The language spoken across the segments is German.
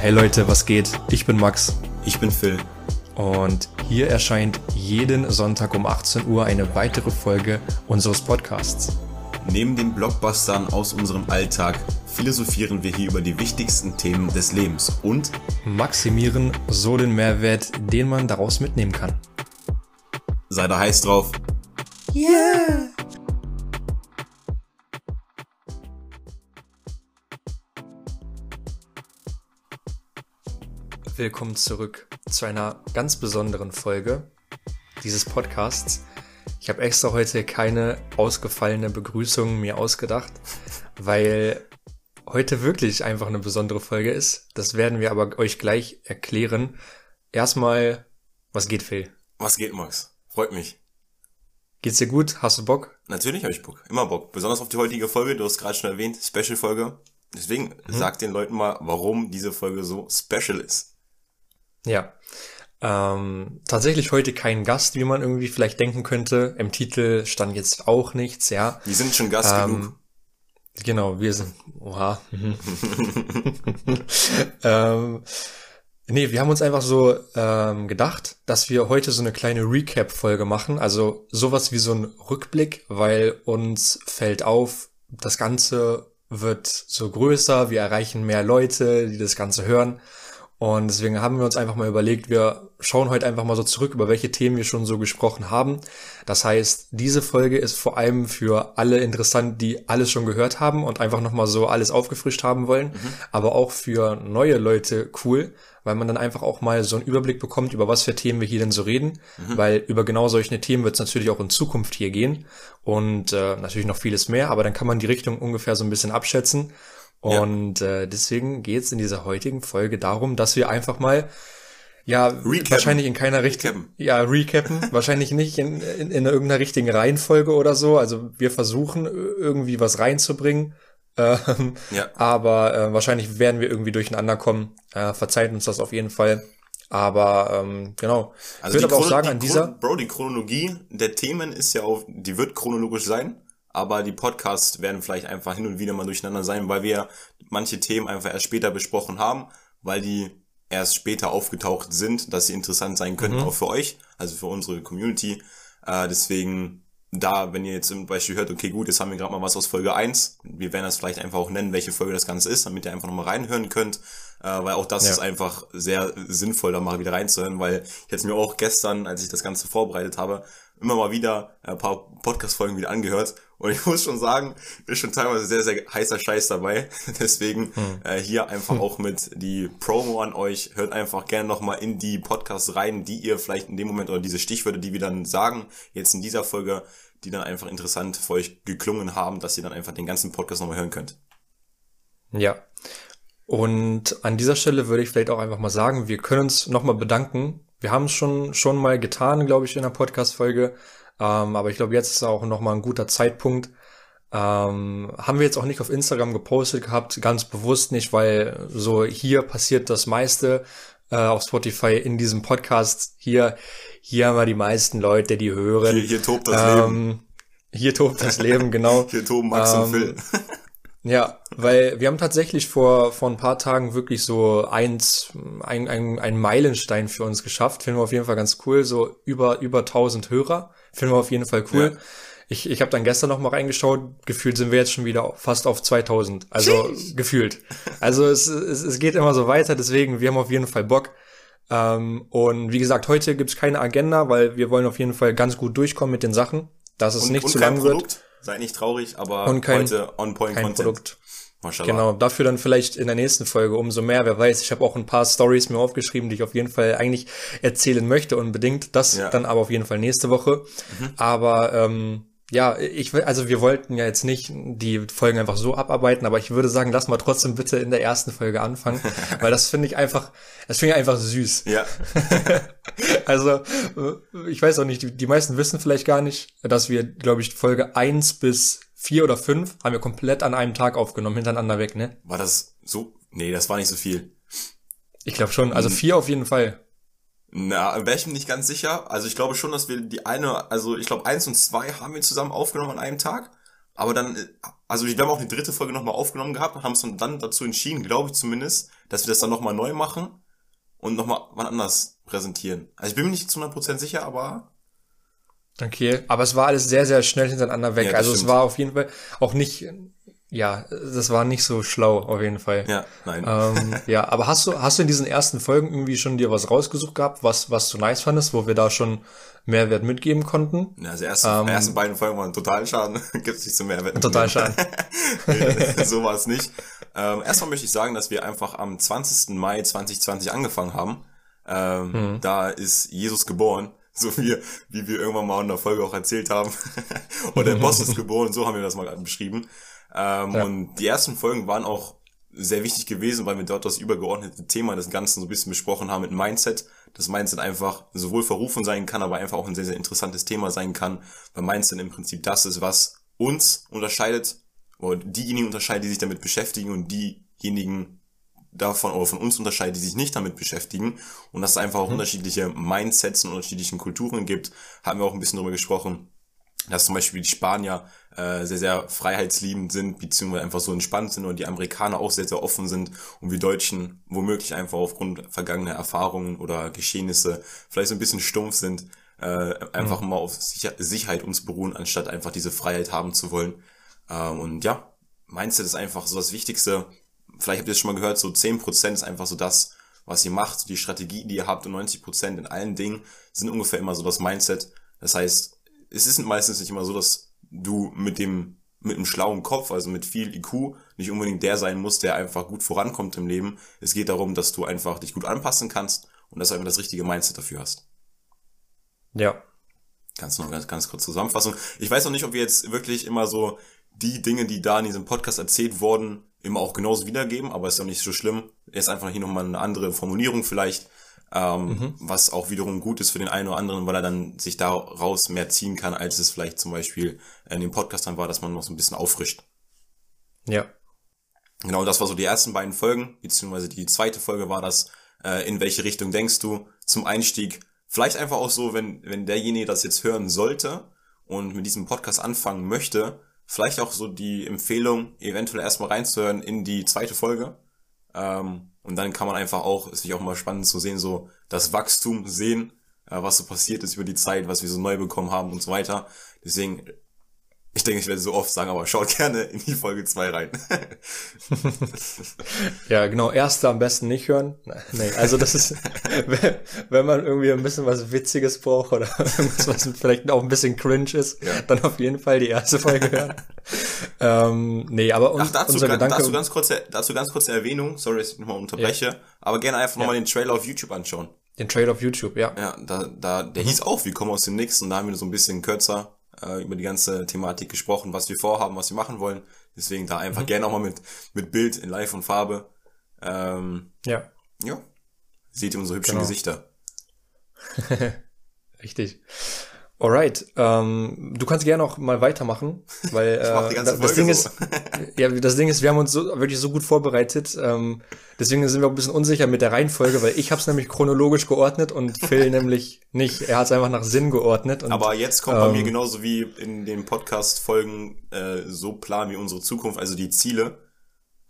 Hey Leute, was geht? Ich bin Max Ich bin Phil. und hier erscheint jeden Sonntag um 18 Uhr eine weitere Folge unseres Podcasts. Neben den Blockbustern aus unserem Alltag philosophieren wir hier über die wichtigsten Themen des Lebens und Maximieren so den Mehrwert, den man daraus mitnehmen kann. sei da heiß drauf. Willkommen zurück zu einer ganz besonderen Folge dieses Podcasts. Ich habe extra heute keine ausgefallene Begrüßung mir ausgedacht, weil heute wirklich einfach eine besondere Folge ist. Das werden wir aber euch gleich erklären. Erstmal, was geht, Phil? Was geht, Max? Freut mich. Geht's dir gut? Hast du Bock? Natürlich habe ich Bock. Immer Bock. Besonders auf die heutige Folge. Du hast gerade schon erwähnt, Special-Folge. Deswegen sag den Leuten mal, warum diese Folge so special ist. Ja. Ähm, tatsächlich heute kein Gast, wie man irgendwie vielleicht denken könnte. Im Titel stand jetzt auch nichts, ja. Wir sind schon Gast Ähm, genug. Genau, wir sind. Oha. Ähm, nee, wir haben uns einfach so ähm, gedacht, dass wir heute so eine kleine Recap-Folge machen. Also sowas wie so ein Rückblick, weil uns fällt auf, das Ganze wird so größer, wir erreichen mehr Leute, die das Ganze hören. Und deswegen haben wir uns einfach mal überlegt, wir schauen heute einfach mal so zurück, über welche Themen wir schon so gesprochen haben. Das heißt, diese Folge ist vor allem für alle interessant, die alles schon gehört haben und einfach nochmal so alles aufgefrischt haben wollen. Aber auch für neue Leute cool, weil man dann einfach auch mal so einen Überblick bekommt, über was für Themen wir hier denn so reden. Weil über genau solche Themen wird es natürlich auch in Zukunft hier gehen. Und äh, natürlich noch vieles mehr, aber dann kann man die Richtung ungefähr so ein bisschen abschätzen. Ja. Und äh, deswegen geht es in dieser heutigen Folge darum, dass wir einfach mal ja Recappen. wahrscheinlich in keiner richtigen ja recappen, wahrscheinlich nicht in, in, in irgendeiner richtigen Reihenfolge oder so. Also wir versuchen irgendwie was reinzubringen. Ähm, Ja. Aber äh, wahrscheinlich werden wir irgendwie durcheinander kommen. Äh, verzeiht uns das auf jeden Fall. Aber ähm, genau. ich würde aber auch sagen, an dieser. Bro, die Chronologie der Themen ist ja auch, die wird chronologisch sein, aber die Podcasts werden vielleicht einfach hin und wieder mal durcheinander sein, weil wir manche Themen einfach erst später besprochen haben, weil die erst später aufgetaucht sind, dass sie interessant sein könnten, auch für euch, also für unsere Community. Äh, deswegen da, wenn ihr jetzt zum Beispiel hört, okay, gut, jetzt haben wir gerade mal was aus Folge 1, wir werden das vielleicht einfach auch nennen, welche Folge das Ganze ist, damit ihr einfach nochmal reinhören könnt, äh, weil auch das Ja. ist einfach sehr sinnvoll, da mal wieder reinzuhören, weil ich jetzt mir auch gestern, als ich das Ganze vorbereitet habe, immer mal wieder ein paar Podcast-Folgen wieder angehört und ich muss schon sagen, ist schon teilweise sehr, sehr heißer Scheiß dabei. Deswegen äh, hier einfach auch mit die Promo an euch. Hört einfach gerne nochmal in die Podcasts rein, die ihr vielleicht in dem Moment oder diese Stichwörter, die wir dann sagen, jetzt in dieser Folge, die dann einfach interessant für euch geklungen haben, dass ihr dann einfach den ganzen Podcast nochmal hören könnt. Ja. Und an dieser Stelle würde ich vielleicht auch einfach mal sagen, wir können uns nochmal bedanken. Wir haben es schon, schon mal getan, glaube ich, in der Podcast-Folge. Ähm, aber ich glaube, jetzt ist auch nochmal ein guter Zeitpunkt. Ähm, haben wir jetzt auch nicht auf Instagram gepostet gehabt, ganz bewusst nicht, weil so hier passiert das meiste äh, auf Spotify in diesem Podcast. Hier, hier haben wir die meisten Leute, die hören. Hier, hier tobt das Leben. ähm, hier tobt das Leben, genau. Hier toben Max und ähm, Phil. Ja, weil wir haben tatsächlich vor, vor ein paar Tagen wirklich so eins, ein, ein, ein Meilenstein für uns geschafft. Finden wir auf jeden Fall ganz cool. So über, über 1000 Hörer. Finden wir auf jeden Fall cool. Ja. Ich, ich habe dann gestern noch mal reingeschaut. Gefühlt sind wir jetzt schon wieder fast auf 2000. Also gefühlt. Also es, es, es geht immer so weiter. Deswegen, wir haben auf jeden Fall Bock. Ähm, und wie gesagt, heute gibt's keine Agenda, weil wir wollen auf jeden Fall ganz gut durchkommen mit den Sachen. Dass es Und, nicht und zu lang wird. Seid nicht traurig, aber Und kein- heute on point Kein Content. Produkt. Maschallah. Genau, dafür dann vielleicht in der nächsten Folge umso mehr. Wer weiß, ich habe auch ein paar Stories mir aufgeschrieben, die ich auf jeden Fall eigentlich erzählen möchte unbedingt. Das Ja. dann aber auf jeden Fall nächste Woche. Aber ähm, ja, ich will, also wir wollten ja jetzt nicht die Folgen einfach so abarbeiten, aber ich würde sagen, lass mal trotzdem bitte in der ersten Folge anfangen, weil das finde ich einfach, das finde ich einfach süß. Ja, Also, äh, ich weiß auch nicht, die, die meisten wissen vielleicht gar nicht, dass wir, glaube ich, Folge eins bis vier oder fünf haben wir komplett an einem Tag aufgenommen, hintereinander weg, ne? war das so? Nee, das war nicht so viel. Ich glaube schon. Also vier auf jeden Fall. Na, wäre ich mir nicht ganz sicher. Also ich glaube schon, dass wir die eine, also ich glaube eins und zwei haben wir zusammen aufgenommen an einem Tag. Aber dann, äh, also wir haben auch die dritte Folge nochmal aufgenommen gehabt und haben uns dann dazu entschieden, glaube ich zumindest, dass wir das dann nochmal neu machen und nochmal wann anders präsentieren. Also ich bin mir nicht zu 100% sicher, aber Okay, aber es war alles sehr, sehr schnell hintereinander weg. Ja, also es war auf jeden Fall auch nicht, ja, das war nicht so schlau, auf jeden Fall. ja, nein. Ähm, ja, aber hast du, hast du in diesen ersten Folgen irgendwie schon dir was rausgesucht gehabt, was, was du nice fandest, wo wir da schon Mehrwert mitgeben konnten? Ja, also erste, ähm, ersten beiden Folgen waren total Schaden. Gibt's nicht so mehr Wetten. Total schade. Nee, so war es nicht. Ähm, erstmal möchte ich sagen, dass wir einfach am 20. Mai 2020 angefangen haben. Ähm, Mhm. Da ist Jesus geboren, so wie, wie wir irgendwann mal in der Folge auch erzählt haben. Oder der Boss ist geboren, so haben wir das mal beschrieben. Ähm, Ja. Und die ersten Folgen waren auch sehr wichtig gewesen, weil wir dort das übergeordnete Thema des Ganzen so ein bisschen besprochen haben mit Mindset. Das Mindset einfach sowohl verrufen sein kann, aber einfach auch ein sehr, sehr interessantes Thema sein kann, weil Mindset im Prinzip das ist, was uns unterscheidet, oder diejenigen unterscheidet, die sich damit beschäftigen und diejenigen davon oder von uns unterscheidet, die sich nicht damit beschäftigen. Und dass es einfach auch unterschiedliche Mindsets und unterschiedlichen Kulturen gibt, haben wir auch ein bisschen darüber gesprochen, dass zum Beispiel die Spanier äh, sehr, sehr freiheitsliebend sind, beziehungsweise einfach so entspannt sind und die Amerikaner auch sehr, sehr offen sind und wir Deutschen womöglich einfach aufgrund vergangener Erfahrungen oder Geschehnisse vielleicht so ein bisschen stumpf sind, äh, einfach mal auf Sicher Sicherheit uns beruhen, anstatt einfach diese Freiheit haben zu wollen. Äh, und ja, Mindset ist einfach so das Wichtigste. Vielleicht habt ihr es schon mal gehört, so 10% ist einfach so das, was ihr macht, die Strategie, die ihr habt und 90% in allen Dingen sind ungefähr immer so das Mindset. Das heißt, es ist meistens nicht immer so, dass du mit dem mit einem schlauen Kopf, also mit viel IQ, nicht unbedingt der sein musst, der einfach gut vorankommt im Leben. Es geht darum, dass du einfach dich gut anpassen kannst und dass du einfach das richtige Mindset dafür hast. Ja. Kannst du noch ganz, ganz kurz zusammenfassen. Ich weiß noch nicht, ob wir jetzt wirklich immer so die Dinge, die da in diesem Podcast erzählt wurden, immer auch genauso wiedergeben, aber ist doch nicht so schlimm. Jetzt einfach hier nochmal eine andere Formulierung vielleicht, ähm, was auch wiederum gut ist für den einen oder anderen, weil er dann sich daraus mehr ziehen kann, als es vielleicht zum Beispiel in dem Podcast dann war, dass man noch so ein bisschen auffrischt. Ja. Genau, das war so die ersten beiden Folgen, beziehungsweise die zweite Folge war das, äh, in welche Richtung denkst du zum Einstieg. Vielleicht einfach auch so, wenn, wenn derjenige das jetzt hören sollte und mit diesem Podcast anfangen möchte, vielleicht auch so die Empfehlung, eventuell erstmal reinzuhören in die zweite Folge. Ähm, und dann kann man einfach auch, ist natürlich auch mal spannend zu sehen, so das Wachstum sehen, äh, was so passiert ist über die Zeit, was wir so neu bekommen haben und so weiter. Deswegen, ich denke, ich werde so oft sagen, aber schaut gerne in die Folge 2 rein. Ja, genau, erste am besten nicht hören. Nee, also das ist, wenn- wenn man irgendwie ein bisschen was Witziges braucht oder irgendwas, was vielleicht auch ein bisschen cringe ist, Ja. dann auf jeden Fall die erste Folge hören. ähm, nee, aber uns, Ach, dazu, unser ganz, Gedanke, dazu, ganz kurze, dazu ganz kurze Erwähnung, sorry, dass ich nochmal unterbreche, aber gerne einfach nochmal den Trailer auf YouTube anschauen. den Trailer auf YouTube, ja. Ja, da, da, der hieß auch, wir kommen aus dem Nix und da haben wir so ein bisschen kürzer äh, über die ganze Thematik gesprochen, was wir vorhaben, was wir machen wollen. Deswegen da einfach gerne auch mal mit, mit Bild in Live und Farbe. Ähm, Ja, ja, seht ihr unsere hübschen Genau. Gesichter. richtig. Alright, ähm, du kannst gerne auch mal weitermachen, weil äh, das Folge Ding so. ist, ja, das Ding ist, wir haben uns so, wirklich so gut vorbereitet, ähm, deswegen sind wir auch ein bisschen unsicher mit der Reihenfolge, weil ich habe es nämlich chronologisch geordnet und Phil nämlich nicht. Er hat es einfach nach Sinn geordnet. Und, Aber jetzt kommt bei mir ähm, genauso wie in den Podcast-Folgen äh, so plan wie unsere Zukunft, also die Ziele.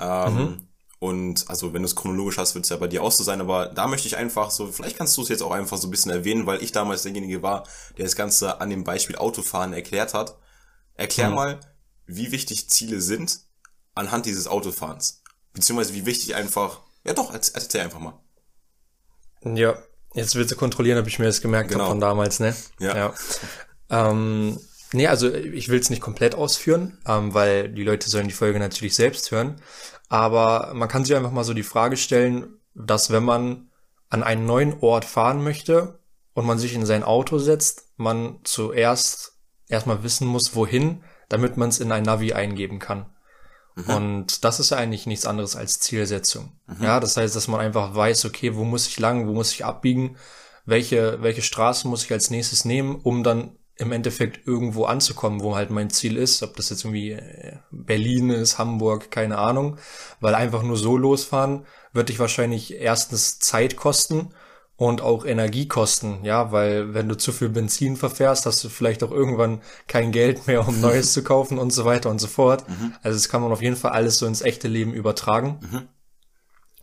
Ähm, Mhm. Und also wenn du es chronologisch hast, wird es ja bei dir auch so sein, aber da möchte ich einfach so, vielleicht kannst du es jetzt auch einfach so ein bisschen erwähnen, weil ich damals derjenige war, der das Ganze an dem Beispiel Autofahren erklärt hat. Erklär Mhm. mal, wie wichtig Ziele sind anhand dieses Autofahrens. Beziehungsweise wie wichtig einfach, ja doch, erz- erzähl einfach mal. Ja, jetzt willst du kontrollieren, ob ich mir das gemerkt Genau. habe von damals, ne? Ja. ja. Ähm, nee, also ich will es nicht komplett ausführen, ähm, weil die Leute sollen die Folge natürlich selbst hören. Aber man kann sich einfach mal so die Frage stellen, dass wenn man an einen neuen Ort fahren möchte und man sich in sein Auto setzt, man zuerst erstmal wissen muss, wohin, damit man es in ein Navi eingeben kann. Und das ist ja eigentlich nichts anderes als Zielsetzung. Ja, das heißt, dass man einfach weiß, okay, wo muss ich lang, wo muss ich abbiegen, welche, welche Straße muss ich als nächstes nehmen, um dann im Endeffekt irgendwo anzukommen, wo halt mein Ziel ist, ob das jetzt irgendwie äh, Berlin ist, Hamburg, keine Ahnung, weil einfach nur so losfahren wird dich wahrscheinlich erstens Zeit kosten und auch Energiekosten, ja, weil wenn du zu viel Benzin verfährst, hast du vielleicht auch irgendwann kein Geld mehr, um Neues zu kaufen und so weiter und so fort. Mhm. Also das kann man auf jeden Fall alles so ins echte Leben übertragen. Mhm.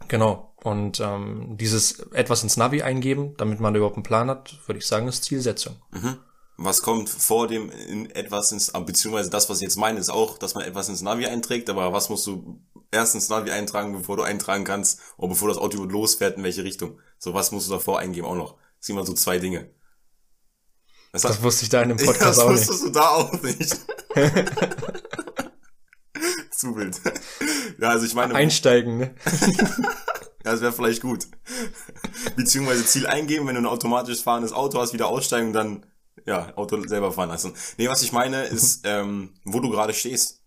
Genau. Und ähm, dieses etwas ins Navi eingeben, damit man überhaupt einen Plan hat, würde ich sagen, ist Zielsetzung. Mhm. Was kommt vor dem in etwas ins, beziehungsweise das, was ich jetzt meine, ist auch, dass man etwas ins Navi einträgt, aber was musst du erst ins Navi eintragen, bevor du eintragen kannst, oder bevor das Auto losfährt, in welche Richtung? So was musst du davor eingeben auch noch. Das sind immer so zwei Dinge. Das, das wusste ich da in dem Podcast ja, auch nicht. Das wusstest du da auch nicht. Zu wild. Ja, also ich meine. Einsteigen, ne? ja, das wäre vielleicht gut. Beziehungsweise Ziel eingeben, wenn du ein automatisch fahrendes Auto hast, wieder aussteigen und dann, ja, Auto selber fahren lassen. Nee, was ich meine ist, ähm, wo du gerade stehst.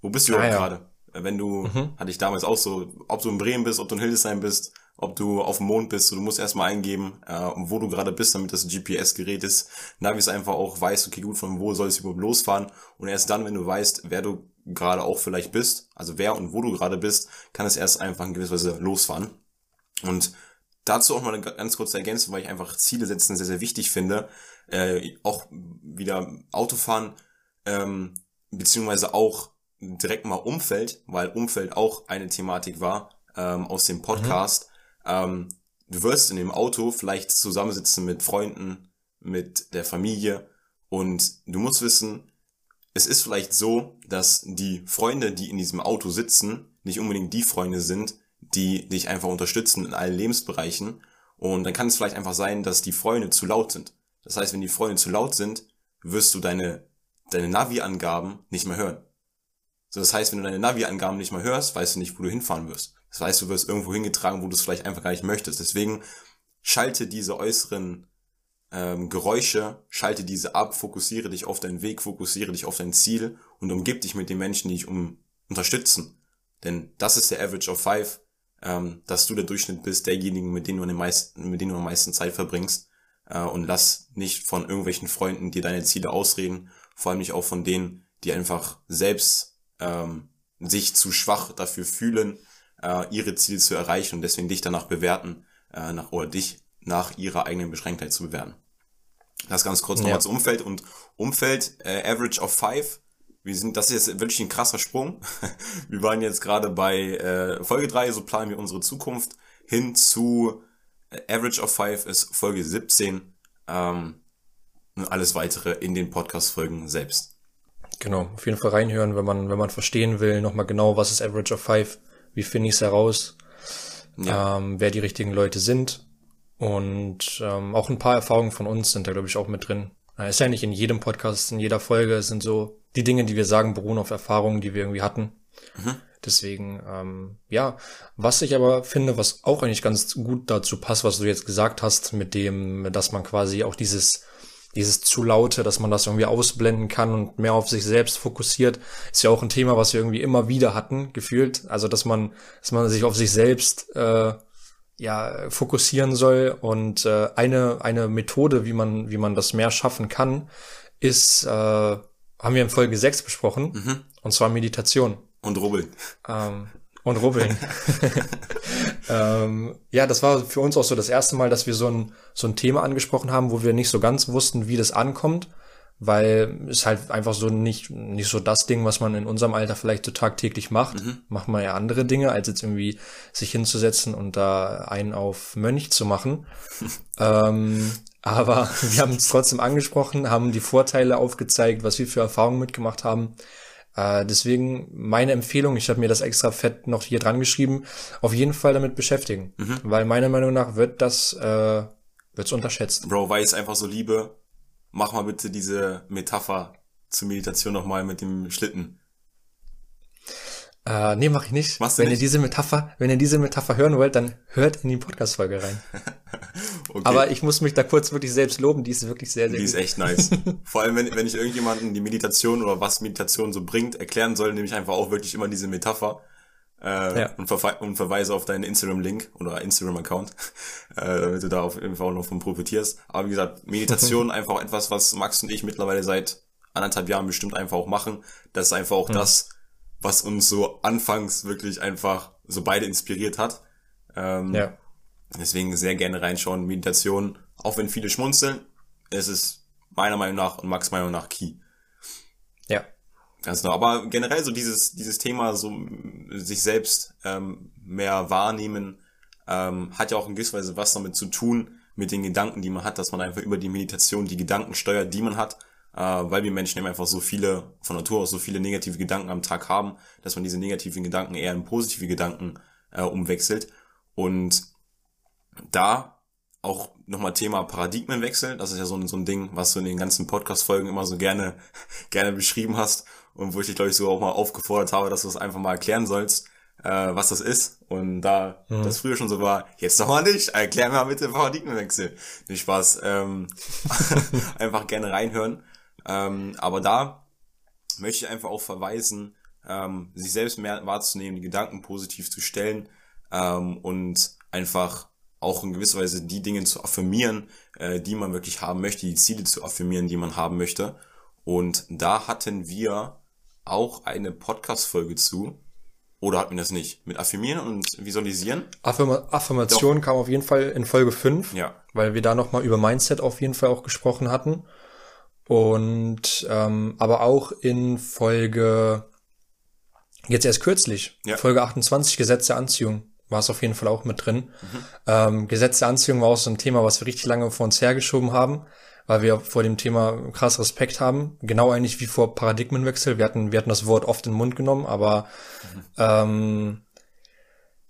Wo bist du ah, ja. gerade? Wenn du, mhm. hatte ich damals auch so, ob du in Bremen bist, ob du in Hildesheim bist, ob du auf dem Mond bist, du musst erstmal eingeben, äh, wo du gerade bist, damit das GPS-Gerät ist. Navis einfach auch weiß, okay, gut, von wo soll es überhaupt losfahren. Und erst dann, wenn du weißt, wer du gerade auch vielleicht bist, also wer und wo du gerade bist, kann es erst einfach in gewisser Weise losfahren. Und dazu auch mal eine ganz kurze Ergänzung, weil ich einfach Ziele setzen sehr, sehr wichtig finde. Äh, auch wieder Autofahren, ähm, beziehungsweise auch direkt mal Umfeld, weil Umfeld auch eine Thematik war ähm, aus dem Podcast. Mhm. Ähm, du wirst in dem Auto vielleicht zusammensitzen mit Freunden, mit der Familie und du musst wissen, es ist vielleicht so, dass die Freunde, die in diesem Auto sitzen, nicht unbedingt die Freunde sind, die dich einfach unterstützen in allen Lebensbereichen. Und dann kann es vielleicht einfach sein, dass die Freunde zu laut sind. Das heißt, wenn die Freunde zu laut sind, wirst du deine, deine Navi-Angaben nicht mehr hören. So, das heißt, wenn du deine Navi-Angaben nicht mehr hörst, weißt du nicht, wo du hinfahren wirst. Das heißt, du wirst irgendwo hingetragen, wo du es vielleicht einfach gar nicht möchtest. Deswegen schalte diese äußeren ähm, Geräusche, schalte diese ab, fokussiere dich auf deinen Weg, fokussiere dich auf dein Ziel und umgib dich mit den Menschen, die dich um unterstützen. Denn das ist der Average of Five, ähm, dass du der Durchschnitt bist, derjenigen, mit denen du, den meisten, mit denen du am meisten Zeit verbringst. Äh, und lass nicht von irgendwelchen Freunden dir deine Ziele ausreden, vor allem nicht auch von denen, die einfach selbst ähm, sich zu schwach dafür fühlen, äh, ihre Ziele zu erreichen und deswegen dich danach bewerten, äh, nach, oder dich nach ihrer eigenen Beschränktheit zu bewerten. Das ganz kurz ja. nochmal zum Umfeld und Umfeld, äh, Average of Five. Wir sind, das ist jetzt wirklich ein krasser Sprung. wir waren jetzt gerade bei äh, Folge drei, so planen wir unsere Zukunft hin zu Average of Five ist Folge 17. Ähm, und alles weitere in den Podcast-Folgen selbst. Genau, auf jeden Fall reinhören, wenn man, wenn man verstehen will, nochmal genau, was ist Average of Five, wie finde ich es heraus, ja. ähm, wer die richtigen Leute sind. Und ähm, auch ein paar Erfahrungen von uns sind da, glaube ich, auch mit drin. Äh, ist ja nicht in jedem Podcast, in jeder Folge. Es sind so, die Dinge, die wir sagen, beruhen auf Erfahrungen, die wir irgendwie hatten. Mhm. Deswegen, ähm, ja, was ich aber finde, was auch eigentlich ganz gut dazu passt, was du jetzt gesagt hast, mit dem, dass man quasi auch dieses dieses zu laute, dass man das irgendwie ausblenden kann und mehr auf sich selbst fokussiert, ist ja auch ein Thema, was wir irgendwie immer wieder hatten, gefühlt. Also dass man, dass man sich auf sich selbst äh, ja fokussieren soll und äh, eine eine Methode, wie man wie man das mehr schaffen kann, ist äh, haben wir in Folge 6 besprochen mhm. und zwar Meditation und Rubbeln. Ähm, und rubbeln. ähm, ja, das war für uns auch so das erste Mal, dass wir so ein, so ein Thema angesprochen haben, wo wir nicht so ganz wussten, wie das ankommt, weil es halt einfach so nicht, nicht so das Ding, was man in unserem Alter vielleicht so tagtäglich macht. Mhm. Macht man ja andere Dinge, als jetzt irgendwie sich hinzusetzen und da einen auf Mönch zu machen. ähm, aber wir haben es trotzdem angesprochen, haben die Vorteile aufgezeigt, was wir für Erfahrungen mitgemacht haben. Äh, deswegen meine Empfehlung, ich habe mir das extra fett noch hier dran geschrieben, auf jeden Fall damit beschäftigen. Mhm. Weil meiner Meinung nach wird das äh, wird's unterschätzt. Bro, weil ich es einfach so liebe, mach mal bitte diese Metapher zur Meditation nochmal mit dem Schlitten. Äh, nee, mach ich nicht. Machst wenn nicht? ihr diese Metapher, wenn ihr diese Metapher hören wollt, dann hört in die Podcast-Folge rein. okay. Aber ich muss mich da kurz wirklich selbst loben, die ist wirklich sehr, sehr Die gut. ist echt nice. Vor allem, wenn, wenn ich irgendjemanden die Meditation oder was Meditation so bringt, erklären soll, nehme ich einfach auch wirklich immer diese Metapher. Äh, ja. und, verwe und verweise auf deinen Instagram-Link oder Instagram-Account, äh, damit du da auf jeden Fall auch noch von profitierst. Aber wie gesagt, Meditation einfach etwas, was Max und ich mittlerweile seit anderthalb Jahren bestimmt einfach auch machen. Das ist einfach auch mhm. das, was uns so anfangs wirklich einfach so beide inspiriert hat. Ähm, ja. Deswegen sehr gerne reinschauen. Meditation, auch wenn viele schmunzeln, ist es meiner Meinung nach und Max Meinung nach key. Ja. Ganz genau. Aber generell so dieses, dieses Thema, so sich selbst ähm, mehr wahrnehmen, ähm, hat ja auch in gewisser Weise was damit zu tun, mit den Gedanken, die man hat, dass man einfach über die Meditation die Gedanken steuert, die man hat, äh, weil wir Menschen eben einfach so viele, von Natur aus so viele negative Gedanken am Tag haben, dass man diese negativen Gedanken eher in positive Gedanken äh, umwechselt. Und da auch nochmal Thema Paradigmenwechsel, das ist ja so ein, so ein Ding, was du in den ganzen Podcast-Folgen immer so gerne, gerne beschrieben hast und wo ich dich, glaube ich, so auch mal aufgefordert habe, dass du es einfach mal erklären sollst, äh, was das ist. Und da mhm. das früher schon so war, jetzt doch mal nicht, erklär mir mal bitte Paradigmenwechsel. Nicht Spaß, ähm, einfach gerne reinhören. Ähm, aber da möchte ich einfach auch verweisen, ähm, sich selbst mehr wahrzunehmen, die Gedanken positiv zu stellen ähm, und einfach auch in gewisser Weise die Dinge zu affirmieren, äh, die man wirklich haben möchte, die Ziele zu affirmieren, die man haben möchte. Und da hatten wir auch eine Podcast-Folge zu. Oder hatten wir das nicht? Mit Affirmieren und Visualisieren? Affirma Affirmation Doch. kam auf jeden Fall in Folge 5. Ja. Weil wir da nochmal über Mindset auf jeden Fall auch gesprochen hatten. Und ähm, aber auch in Folge jetzt erst kürzlich, ja. Folge 28, Gesetz der Anziehung war es auf jeden Fall auch mit drin. Mhm. Ähm, Gesetz der Anziehung war auch so ein Thema, was wir richtig lange vor uns hergeschoben haben, weil wir vor dem Thema krass Respekt haben. Genau eigentlich wie vor Paradigmenwechsel. Wir hatten, wir hatten das Wort oft in den Mund genommen, aber mhm. ähm,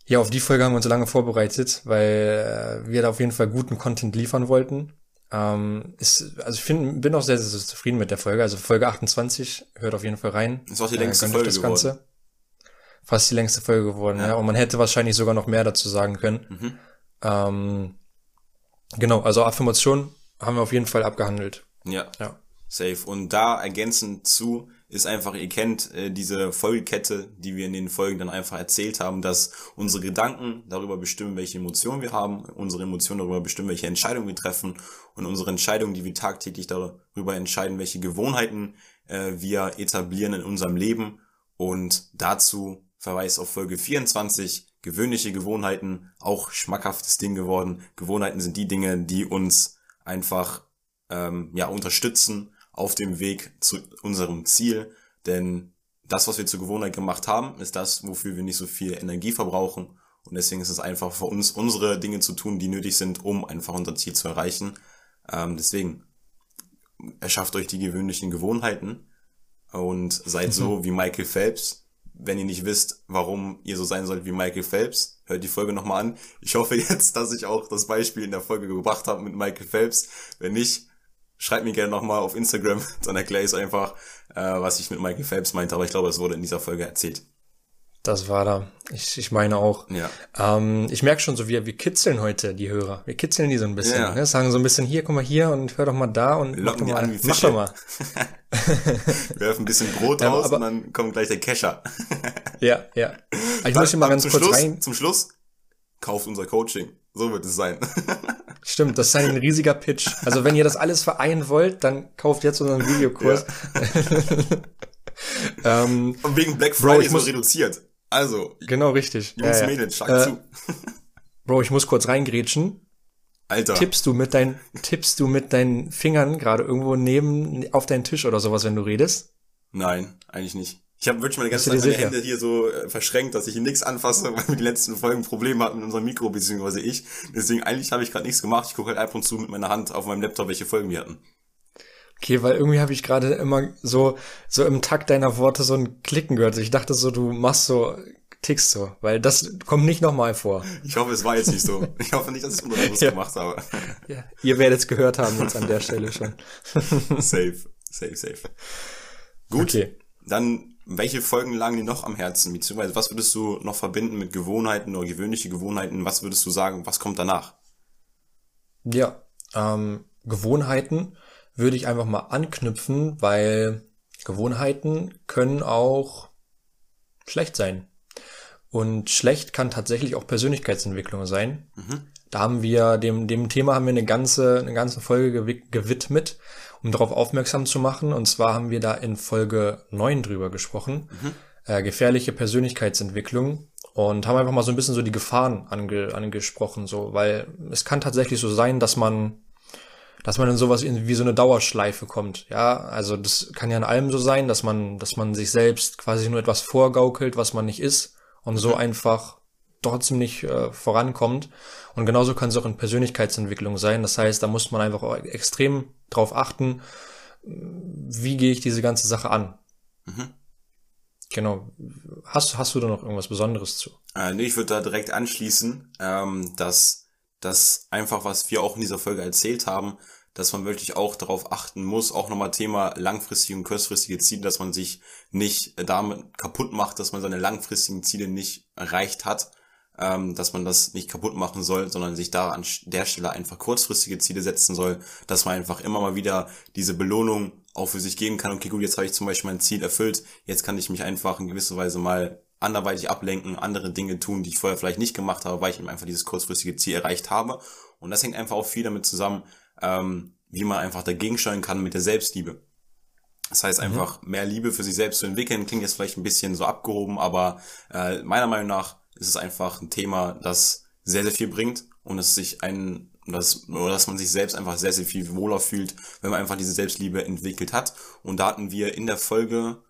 ja, auf die Folge haben wir uns so lange vorbereitet, weil äh, wir da auf jeden Fall guten Content liefern wollten. Ähm, ist, also ich find, bin auch sehr, sehr, zufrieden mit der Folge. Also Folge 28, hört auf jeden Fall rein. Ist auch die längste äh, Folge das Ganze. geworden fast die längste Folge geworden, ja. ja. Und man hätte wahrscheinlich sogar noch mehr dazu sagen können. Mhm. Ähm, genau, also Affirmation haben wir auf jeden Fall abgehandelt. Ja. Ja. Safe. Und da ergänzend zu ist einfach, ihr kennt äh, diese Folgekette, die wir in den Folgen dann einfach erzählt haben, dass unsere Gedanken darüber bestimmen, welche Emotionen wir haben, unsere Emotionen darüber bestimmen, welche Entscheidungen wir treffen und unsere Entscheidungen, die wir tagtäglich darüber entscheiden, welche Gewohnheiten äh, wir etablieren in unserem Leben. Und dazu Verweis auf Folge 24, gewöhnliche Gewohnheiten, auch schmackhaftes Ding geworden. Gewohnheiten sind die Dinge, die uns einfach ähm, ja unterstützen auf dem Weg zu unserem Ziel. Denn das, was wir zur Gewohnheit gemacht haben, ist das, wofür wir nicht so viel Energie verbrauchen. Und deswegen ist es einfach für uns, unsere Dinge zu tun, die nötig sind, um einfach unser Ziel zu erreichen. Ähm, deswegen erschafft euch die gewöhnlichen Gewohnheiten und seid so wie Michael Phelps, wenn ihr nicht wisst, warum ihr so sein sollt wie Michael Phelps, hört die Folge nochmal an. Ich hoffe jetzt, dass ich auch das Beispiel in der Folge gebracht habe mit Michael Phelps. Wenn nicht, schreibt mir gerne nochmal auf Instagram, dann erkläre ich es einfach, äh, was ich mit Michael Phelps meinte. Aber ich glaube, es wurde in dieser Folge erzählt. Das war da. Ich, ich meine auch. Ja. Ähm, ich merke schon so, wir, wir kitzeln heute die Hörer. Wir kitzeln die so ein bisschen. Ja. Ne? Sagen so ein bisschen hier, guck mal hier und hör doch mal da und Locken mach doch mal. An mach doch mal. wir werfen ein bisschen Brot ja, raus und dann kommt gleich der Kescher. ja, ja. Aber ich muss hier mal ganz kurz Schluss, rein. Zum Schluss, kauft unser Coaching. So wird es sein. Stimmt, das ist ein riesiger Pitch. Also wenn ihr das alles vereinen wollt, dann kauft jetzt unseren Videokurs. Ja. ähm, und wegen Black Friday Bro, ist es reduziert. Also. Genau, richtig. Jungs, ja, Mädels, schlag äh, zu. Bro, ich muss kurz reingrätschen. Alter. Tippst du mit deinen, tippst du mit deinen Fingern gerade irgendwo neben, auf deinen Tisch oder sowas, wenn du redest? Nein, eigentlich nicht. Ich habe wirklich meine ganze Zeit meine Hände hier so äh, verschränkt, dass ich hier nichts anfasse, weil wir die letzten Folgen Probleme hatten mit unserem Mikro, beziehungsweise ich. Deswegen eigentlich habe ich gerade nichts gemacht. Ich gucke halt ab und zu mit meiner Hand auf meinem Laptop, welche Folgen wir hatten. Okay, weil irgendwie habe ich gerade immer so so im Takt deiner Worte so ein Klicken gehört. Ich dachte so, du machst so tickst so, weil das kommt nicht nochmal vor. Ich hoffe, es war jetzt nicht so. Ich hoffe nicht, dass ich es unbewusst ja. gemacht habe. Ja, ihr werdet es gehört haben jetzt an der Stelle schon. safe, safe, safe. Gut, okay. dann welche Folgen lagen dir noch am Herzen? Beziehungsweise was würdest du noch verbinden mit Gewohnheiten oder gewöhnliche Gewohnheiten? Was würdest du sagen, was kommt danach? Ja, ähm, Gewohnheiten würde ich einfach mal anknüpfen, weil Gewohnheiten können auch schlecht sein. Und schlecht kann tatsächlich auch Persönlichkeitsentwicklung sein. Mhm. Da haben wir, dem, dem Thema haben wir eine ganze, eine ganze Folge gewidmet, um darauf aufmerksam zu machen. Und zwar haben wir da in Folge 9 drüber gesprochen. Mhm. Äh, gefährliche Persönlichkeitsentwicklung. und haben einfach mal so ein bisschen so die Gefahren ange, angesprochen, so, weil es kann tatsächlich so sein, dass man, dass man in sowas wie so eine Dauerschleife kommt. Ja, also das kann ja in allem so sein, dass man, dass man sich selbst quasi nur etwas vorgaukelt, was man nicht ist und so mhm. einfach trotzdem nicht äh, vorankommt. Und genauso kann es auch in Persönlichkeitsentwicklung sein. Das heißt, da muss man einfach auch extrem drauf achten, wie gehe ich diese ganze Sache an. Mhm. Genau. Hast, hast du da noch irgendwas Besonderes zu? Äh, nee, ich würde da direkt anschließen, ähm, dass das einfach, was wir auch in dieser Folge erzählt haben, dass man wirklich auch darauf achten muss, auch nochmal Thema langfristige und kurzfristige Ziele, dass man sich nicht damit kaputt macht, dass man seine langfristigen Ziele nicht erreicht hat, ähm, dass man das nicht kaputt machen soll, sondern sich da an der Stelle einfach kurzfristige Ziele setzen soll, dass man einfach immer mal wieder diese Belohnung auch für sich geben kann. Okay, gut, jetzt habe ich zum Beispiel mein Ziel erfüllt, jetzt kann ich mich einfach in gewisser Weise mal anderweitig ablenken, andere Dinge tun, die ich vorher vielleicht nicht gemacht habe, weil ich eben einfach dieses kurzfristige Ziel erreicht habe. Und das hängt einfach auch viel damit zusammen, ähm, wie man einfach dagegen steuern kann mit der Selbstliebe. Das heißt mhm. einfach mehr Liebe für sich selbst zu entwickeln, klingt jetzt vielleicht ein bisschen so abgehoben, aber äh, meiner Meinung nach ist es einfach ein Thema, das sehr, sehr viel bringt und es sich ein, dass, oder dass man sich selbst einfach sehr, sehr viel wohler fühlt, wenn man einfach diese Selbstliebe entwickelt hat. Und da hatten wir in der Folge,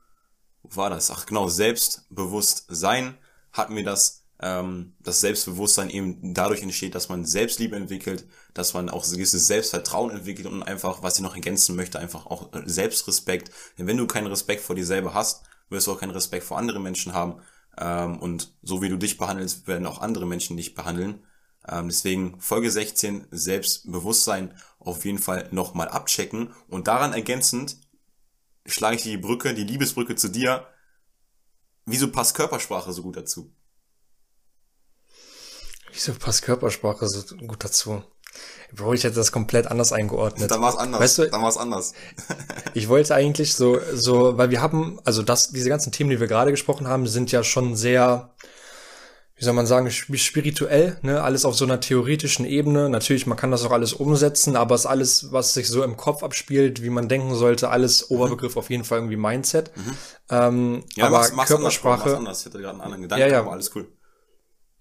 wo war das? Ach genau, Selbstbewusstsein hatten wir das, ähm, das Selbstbewusstsein eben dadurch entsteht, dass man Selbstliebe entwickelt, dass man auch gewisses Selbstvertrauen entwickelt und einfach, was ich noch ergänzen möchte, einfach auch Selbstrespekt. Denn wenn du keinen Respekt vor dir selber hast, wirst du auch keinen Respekt vor anderen Menschen haben ähm, und so wie du dich behandelst, werden auch andere Menschen dich behandeln. Ähm, deswegen Folge 16, Selbstbewusstsein auf jeden Fall nochmal abchecken. Und daran ergänzend schlage ich die Brücke, die Liebesbrücke zu dir. Wieso passt Körpersprache so gut dazu? Wieso passt Körpersprache so gut dazu? Bro, ich hätte das komplett anders eingeordnet. Dann war es anders. Weißt du, dann war es anders. ich wollte eigentlich so, so, weil wir haben, also das, diese ganzen Themen, die wir gerade gesprochen haben, sind ja schon sehr, wie soll man sagen, spirituell, ne? Alles auf so einer theoretischen Ebene. Natürlich, man kann das auch alles umsetzen, aber es ist alles, was sich so im Kopf abspielt, wie man denken sollte, alles mhm. Oberbegriff mhm. auf jeden Fall irgendwie Mindset. Mhm. Ähm, ja, aber mach's, mach's Körpersprache. Anders, Ich hatte gerade einen anderen Gedanken, ja, ja. aber alles cool.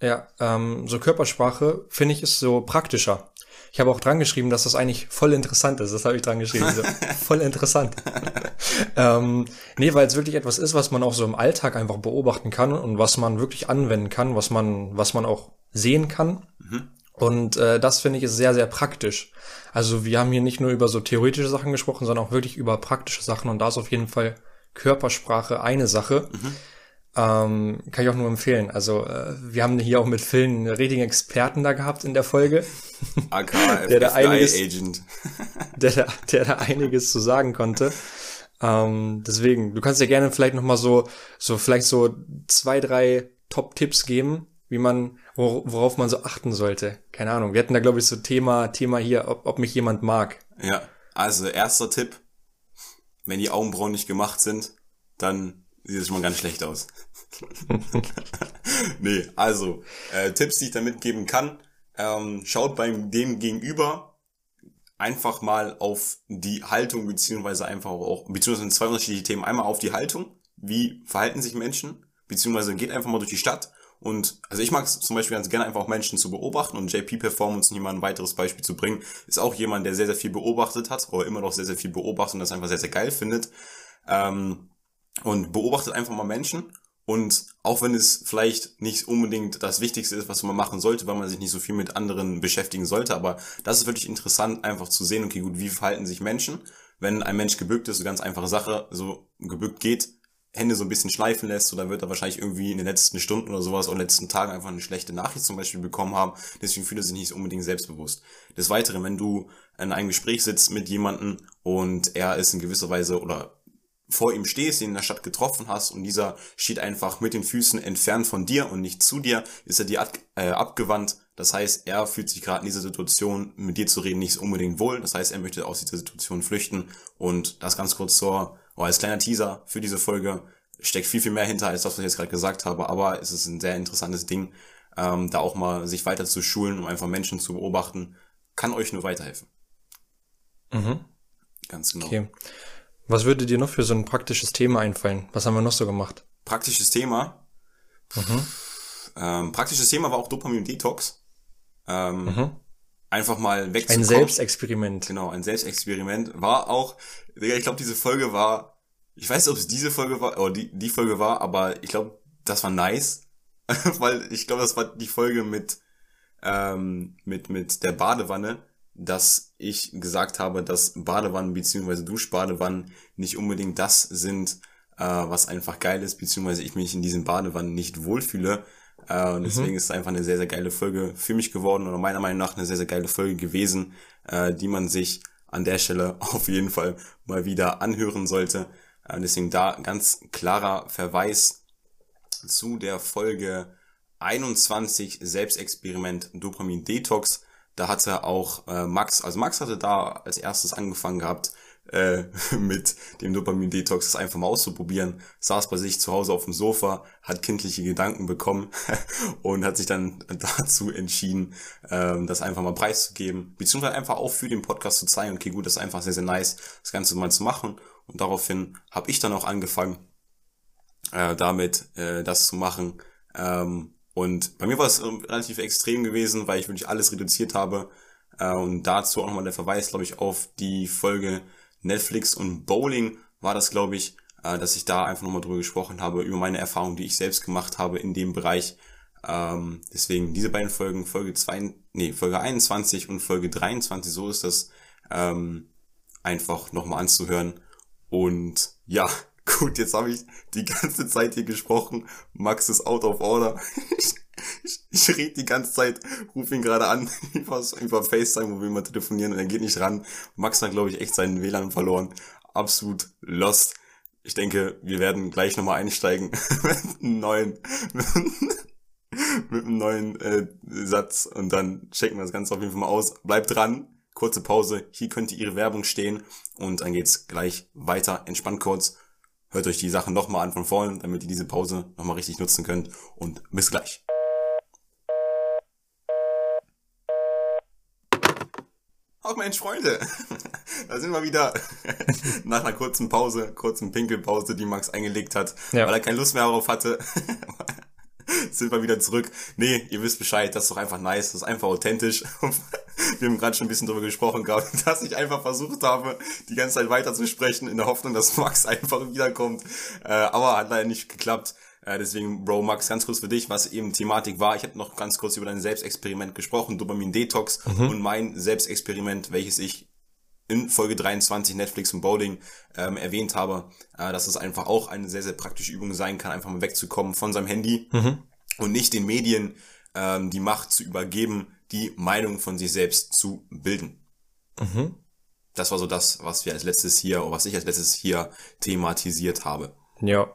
Ja, ähm, so Körpersprache finde ich ist so praktischer. Ich habe auch dran geschrieben, dass das eigentlich voll interessant ist. Das habe ich dran geschrieben. So, voll interessant. ähm, nee, weil es wirklich etwas ist, was man auch so im Alltag einfach beobachten kann und was man wirklich anwenden kann, was man, was man auch sehen kann. Mhm. Und äh, das finde ich ist sehr, sehr praktisch. Also wir haben hier nicht nur über so theoretische Sachen gesprochen, sondern auch wirklich über praktische Sachen. Und da ist auf jeden Fall Körpersprache eine Sache. Mhm. Ähm, kann ich auch nur empfehlen. Also äh, wir haben hier auch mit Phil einen richtigen Experten da gehabt in der Folge. AK, der da einiges, Agent. der, da, der da einiges zu sagen konnte. Ähm, deswegen, du kannst ja gerne vielleicht noch mal so, so vielleicht so zwei, drei Top-Tipps geben, wie man, worauf man so achten sollte. Keine Ahnung. Wir hatten da glaube ich so Thema, Thema hier, ob, ob mich jemand mag. Ja, also erster Tipp, wenn die Augenbrauen nicht gemacht sind, dann sieht es schon mal ganz schlecht aus. nee, also, äh, Tipps, die ich da mitgeben kann, ähm, schaut beim dem Gegenüber einfach mal auf die Haltung, beziehungsweise einfach auch, beziehungsweise zwei unterschiedliche Themen. Einmal auf die Haltung, wie verhalten sich Menschen, beziehungsweise geht einfach mal durch die Stadt und also ich mag es zum Beispiel ganz gerne einfach auch Menschen zu beobachten und JP Performance, um mal ein weiteres Beispiel zu bringen, ist auch jemand, der sehr, sehr viel beobachtet hat oder immer noch sehr, sehr viel beobachtet und das einfach sehr, sehr geil findet. Ähm, und beobachtet einfach mal Menschen. Und auch wenn es vielleicht nicht unbedingt das Wichtigste ist, was man machen sollte, weil man sich nicht so viel mit anderen beschäftigen sollte, aber das ist wirklich interessant, einfach zu sehen, okay, gut, wie verhalten sich Menschen? Wenn ein Mensch gebückt ist, so ganz einfache Sache, so gebückt geht, Hände so ein bisschen schleifen lässt, dann wird er wahrscheinlich irgendwie in den letzten Stunden oder sowas oder letzten Tagen einfach eine schlechte Nachricht zum Beispiel bekommen haben. Deswegen fühlt er sich nicht unbedingt selbstbewusst. Des Weiteren, wenn du in einem Gespräch sitzt mit jemandem und er ist in gewisser Weise oder vor ihm stehst, ihn in der Stadt getroffen hast und dieser steht einfach mit den Füßen entfernt von dir und nicht zu dir, ist er dir ab, äh, abgewandt. Das heißt, er fühlt sich gerade in dieser Situation, mit dir zu reden, nicht unbedingt wohl. Das heißt, er möchte aus dieser Situation flüchten. Und das ganz kurz zur, oh, als kleiner Teaser für diese Folge, steckt viel, viel mehr hinter, als das, was ich jetzt gerade gesagt habe. Aber es ist ein sehr interessantes Ding, ähm, da auch mal sich weiter zu schulen, um einfach Menschen zu beobachten. Kann euch nur weiterhelfen. Mhm. Ganz genau. Okay. Was würde dir noch für so ein praktisches Thema einfallen? Was haben wir noch so gemacht? Praktisches Thema? Mhm. ähm, praktisches Thema war auch Dopamin-Detox. Ähm, mhm. Einfach mal wegzukommen. Ein Selbstexperiment. Genau, ein Selbstexperiment. War auch, ich glaube, diese Folge war, ich weiß nicht, ob es diese Folge war, oder die, die Folge war, aber ich glaube, das war nice. Weil ich glaube, das war die Folge mit, ähm, mit, mit der Badewanne, dass ich gesagt habe, dass Badewannen beziehungsweise Duschbadewannen nicht unbedingt das sind, äh, was einfach geil ist, beziehungsweise ich mich in diesen Badewannen nicht wohlfühle. Äh, und mhm. deswegen mhm. ist es einfach eine sehr, sehr geile Folge für mich geworden oder meiner Meinung nach eine sehr, sehr geile Folge gewesen, äh, die man sich an der Stelle auf jeden Fall mal wieder anhören sollte. Äh, deswegen da ganz klarer Verweis zu der Folge 21 Selbstexperiment Dopamin Detox. Da hatte auch äh, Max, also Max hatte da als erstes angefangen gehabt, äh, mit dem Dopamin-Detox das einfach mal auszuprobieren. Saß bei sich zu Hause auf dem Sofa, hat kindliche Gedanken bekommen und hat sich dann dazu entschieden, ähm, das einfach mal preiszugeben, beziehungsweise einfach auch für den Podcast zu zeigen, okay, gut, das ist einfach sehr, sehr nice, das Ganze mal zu machen. Und daraufhin habe ich dann auch angefangen, äh, damit äh, das zu machen. Ähm, und bei mir war es äh, relativ extrem gewesen, weil ich wirklich alles reduziert habe. Äh, und dazu auch nochmal der Verweis, glaube ich, auf die Folge Netflix und Bowling war das, glaube ich, äh, dass ich da einfach nochmal drüber gesprochen habe, über meine Erfahrungen, die ich selbst gemacht habe in dem Bereich. Ähm, deswegen diese beiden Folgen, Folge zwei, nee, Folge 21 und Folge 23, so ist das, ähm, einfach nochmal anzuhören. Und ja, gut, jetzt habe ich die ganze Zeit hier gesprochen. Max ist out of order. ich, ich rede die ganze Zeit, rufe ihn gerade an über, über FaceTime, wo wir immer telefonieren und er geht nicht ran. Max hat, glaube ich, echt seinen WLAN verloren. Absolut lost. Ich denke, wir werden gleich nochmal einsteigen mit einem neuen, mit einem neuen äh, Satz und dann checken wir das Ganze auf jeden Fall mal aus. Bleibt dran, kurze Pause, hier könnte Ihre Werbung stehen und dann geht's gleich weiter. Entspannt kurz, hört euch die Sachen nochmal an von vorne, damit ihr diese Pause nochmal richtig nutzen könnt und bis gleich. Ach Mensch, Freunde, da sind wir wieder nach einer kurzen Pause, kurzen Pinkelpause, die Max eingelegt hat, ja. weil er keine Lust mehr darauf hatte. sind wir wieder zurück. Nee, ihr wisst Bescheid, das ist doch einfach nice, das ist einfach authentisch. wir haben gerade schon ein bisschen darüber gesprochen gehabt, dass ich einfach versucht habe, die ganze Zeit weiterzusprechen, in der Hoffnung, dass Max einfach wiederkommt. Äh, aber hat leider nicht geklappt. Äh, deswegen, Bro, Max, ganz kurz für dich, was eben Thematik war. Ich habe noch ganz kurz über dein Selbstexperiment gesprochen, Dopamin-Detox mhm. und mein Selbstexperiment, welches ich in Folge 23 Netflix und Bowling ähm, erwähnt habe, äh, dass es einfach auch eine sehr, sehr praktische Übung sein kann, einfach mal wegzukommen von seinem Handy mhm. Und nicht den Medien ähm, die Macht zu übergeben, die Meinung von sich selbst zu bilden. Mhm. Das war so das, was wir als letztes hier, was ich als letztes hier thematisiert habe. Ja.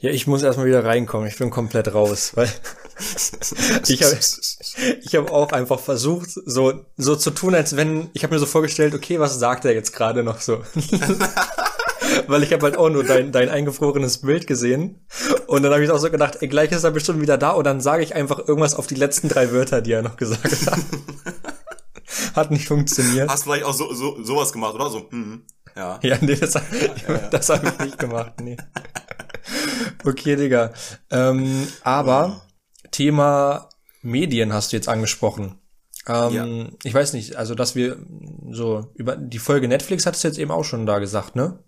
Ja, ich muss erstmal wieder reinkommen. Ich bin komplett raus, weil ich habe ich hab auch einfach versucht, so so zu tun, als wenn ich habe mir so vorgestellt, okay, was sagt er jetzt gerade noch so? weil ich habe halt auch nur dein, dein eingefrorenes Bild gesehen und dann habe ich auch so gedacht, ey, gleich ist er bestimmt wieder da und dann sage ich einfach irgendwas auf die letzten drei Wörter, die er noch gesagt hat. hat nicht funktioniert. Hast vielleicht auch so, so sowas gemacht, oder so? Mhm. Ja. Ja, nee, das, ja, ja. das habe ich nicht gemacht, nee. Okay, Digga. Ähm, aber Thema Medien hast du jetzt angesprochen. Ähm, ja. Ich weiß nicht, also dass wir so über die Folge Netflix hattest du jetzt eben auch schon da gesagt, ne?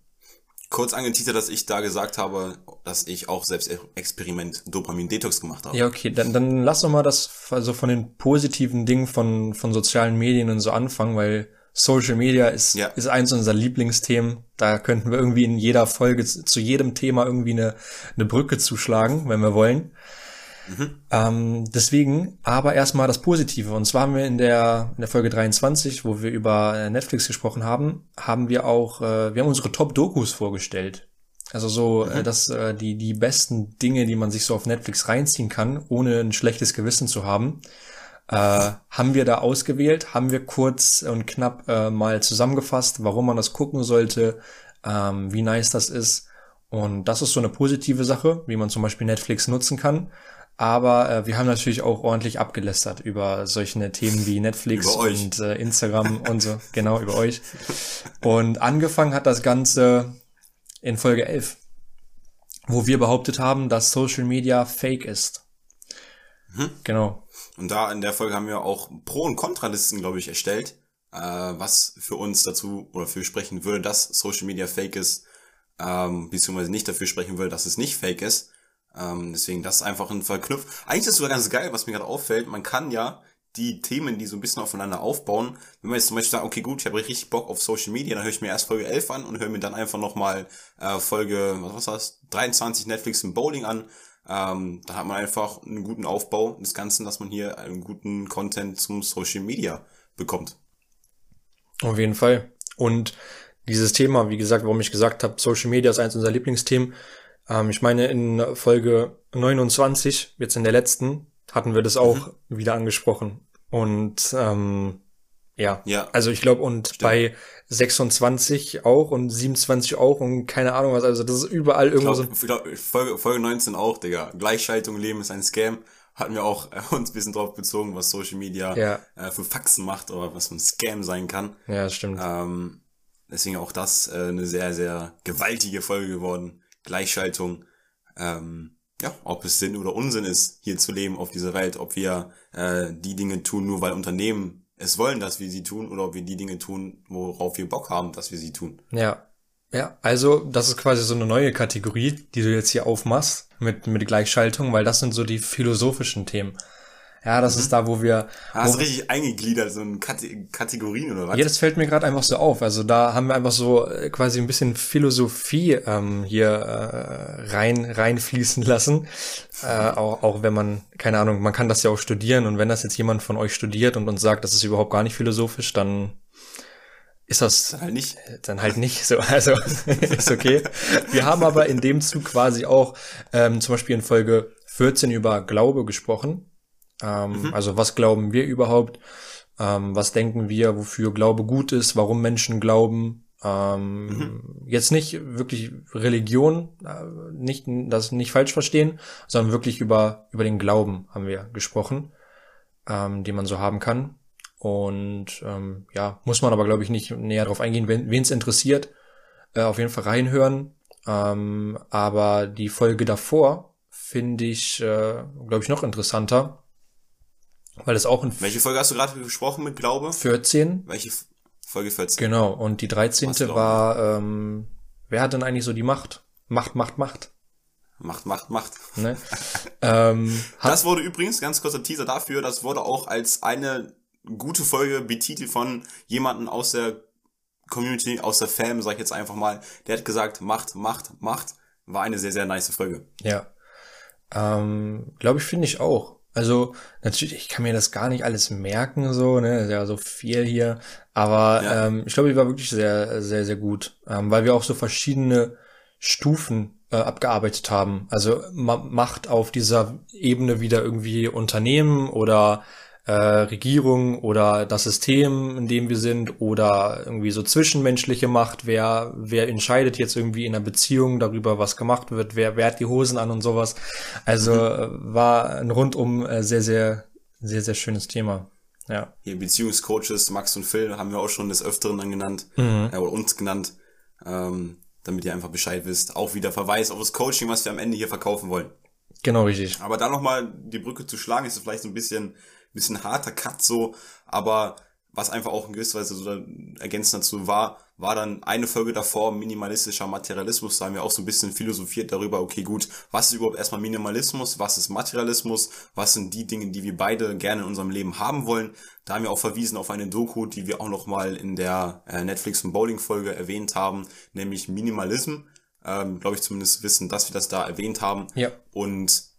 Kurz angeteasert, dass ich da gesagt habe, dass ich auch selbst Experiment Dopamin-Detox gemacht habe. Ja, okay, dann, dann lass doch mal das also von den positiven Dingen von, von sozialen Medien und so anfangen, weil Social Media ist, ja. ist eins unserer Lieblingsthemen. Da könnten wir irgendwie in jeder Folge zu jedem Thema irgendwie eine, eine Brücke zuschlagen, wenn wir wollen. Mhm. Ähm, deswegen, aber erstmal das Positive. Und zwar haben wir in der, in der Folge 23, wo wir über äh, Netflix gesprochen haben, haben wir auch, äh, wir haben unsere Top-Dokus vorgestellt. Also so, äh, mhm. äh, dass äh, die, die besten Dinge, die man sich so auf Netflix reinziehen kann, ohne ein schlechtes Gewissen zu haben äh, haben wir da ausgewählt, haben wir kurz und knapp äh, mal zusammengefasst, warum man das gucken sollte, ähm, wie nice das ist. Und das ist so eine positive Sache, wie man zum Beispiel Netflix nutzen kann. Aber äh, wir haben natürlich auch ordentlich abgelästert über solche Themen wie Netflix und äh, Instagram und so, genau, über euch. Und angefangen hat das Ganze in Folge 11, wo wir behauptet haben, dass Social Media fake ist. Mhm. Genau. Und da in der Folge haben wir auch Pro- und Kontralisten, glaube ich, erstellt, äh, was für uns dazu oder für sprechen würde, dass Social Media fake ist, ähm, beziehungsweise nicht dafür sprechen würde, dass es nicht fake ist. Ähm, deswegen, das ist einfach ein Verknüpf. Eigentlich ist es sogar ganz geil, was mir gerade auffällt. Man kann ja die Themen, die so ein bisschen aufeinander aufbauen. Wenn man jetzt zum Beispiel sagt, okay, gut, ich habe richtig Bock auf Social Media, dann höre ich mir erst Folge 11 an und höre mir dann einfach nochmal äh, Folge, was was das, 23 Netflix im Bowling an. Ähm, da hat man einfach einen guten Aufbau des Ganzen, dass man hier einen guten Content zum Social Media bekommt. Auf jeden Fall. Und dieses Thema, wie gesagt, warum ich gesagt habe, Social Media ist eins unserer Lieblingsthemen. Ähm, ich meine, in Folge 29, jetzt in der letzten, hatten wir das auch mhm. wieder angesprochen. Und ähm, ja. ja, also ich glaube, und Stimmt. bei 26 auch und 27 auch und keine Ahnung was, also das ist überall irgendwo so. Ich glaub, Folge, Folge 19 auch, Digga. Gleichschaltung, Leben ist ein Scam. Hatten wir auch äh, uns ein bisschen drauf bezogen, was Social Media ja. äh, für Faxen macht oder was ein Scam sein kann. Ja, stimmt. Ähm, deswegen auch das äh, eine sehr, sehr gewaltige Folge geworden. Gleichschaltung. Ähm, ja, ob es Sinn oder Unsinn ist, hier zu leben auf dieser Welt, ob wir äh, die Dinge tun, nur weil Unternehmen es wollen, dass wir sie tun, oder ob wir die Dinge tun, worauf wir Bock haben, dass wir sie tun. Ja. Ja, also das ist quasi so eine neue Kategorie, die du jetzt hier aufmachst mit, mit Gleichschaltung, weil das sind so die philosophischen Themen. Ja, das mhm. ist da, wo wir. Hast wo, richtig eingegliedert, so in Kate Kategorien oder was? Ja, das fällt mir gerade einfach so auf. Also da haben wir einfach so äh, quasi ein bisschen Philosophie ähm, hier äh, rein reinfließen lassen. Äh, auch, auch wenn man, keine Ahnung, man kann das ja auch studieren und wenn das jetzt jemand von euch studiert und uns sagt, das ist überhaupt gar nicht philosophisch, dann ist das dann halt nicht. Dann halt nicht so. Also ist okay. Wir haben aber in dem Zug quasi auch ähm, zum Beispiel in Folge 14 über Glaube gesprochen. Ähm, mhm. Also was glauben wir überhaupt? Ähm, was denken wir, wofür Glaube gut ist, warum Menschen glauben? Ähm, mhm. Jetzt nicht wirklich Religion, äh, nicht das nicht falsch verstehen, sondern wirklich über über den Glauben haben wir gesprochen, ähm, den man so haben kann. Und ähm, ja, muss man aber glaube ich nicht näher darauf eingehen, wen es interessiert, äh, auf jeden Fall reinhören. Ähm, aber die Folge davor finde ich, äh, glaube ich, noch interessanter weil das auch ein. Welche Folge hast du gerade gesprochen mit Glaube? 14. Welche Folge 14? Genau. Und die 13. war, ähm, wer hat denn eigentlich so die Macht? Macht, Macht, Macht. Macht, Macht, Macht. Ne? ähm, das wurde übrigens, ganz kurzer Teaser dafür, das wurde auch als eine gute Folge betitelt von jemanden aus der Community, aus der Fam, sag ich jetzt einfach mal. Der hat gesagt, Macht, Macht, Macht. War eine sehr, sehr nice Folge. Ja. Ähm, Glaube ich, finde ich auch. Also natürlich, ich kann mir das gar nicht alles merken, so, ne, ist ja so viel hier, aber ja. ähm, ich glaube, die war wirklich sehr, sehr, sehr gut, ähm, weil wir auch so verschiedene Stufen äh, abgearbeitet haben. Also Macht auf dieser Ebene wieder irgendwie Unternehmen oder äh, Regierung oder das System, in dem wir sind, oder irgendwie so zwischenmenschliche Macht, wer, wer entscheidet jetzt irgendwie in einer Beziehung darüber, was gemacht wird, wer, wer hat die Hosen an und sowas. Also mhm. war ein rundum äh, sehr, sehr, sehr, sehr schönes Thema. Ja. Hier Beziehungscoaches, Max und Phil, haben wir auch schon des Öfteren dann genannt, mhm. äh, oder uns genannt, ähm, damit ihr einfach Bescheid wisst. Auch wieder Verweis auf das Coaching, was wir am Ende hier verkaufen wollen. Genau, richtig. Aber da nochmal die Brücke zu schlagen, ist vielleicht so ein bisschen bisschen harter Cut so, aber was einfach auch in gewisser Weise so ergänzend dazu war, war dann eine Folge davor minimalistischer Materialismus. Da haben wir auch so ein bisschen philosophiert darüber, okay, gut, was ist überhaupt erstmal Minimalismus, was ist Materialismus, was sind die Dinge, die wir beide gerne in unserem Leben haben wollen. Da haben wir auch verwiesen auf eine Doku, die wir auch nochmal in der äh, Netflix- und Bowling-Folge erwähnt haben, nämlich Minimalism. Ähm, Glaube ich zumindest wissen, dass wir das da erwähnt haben. Ja. Und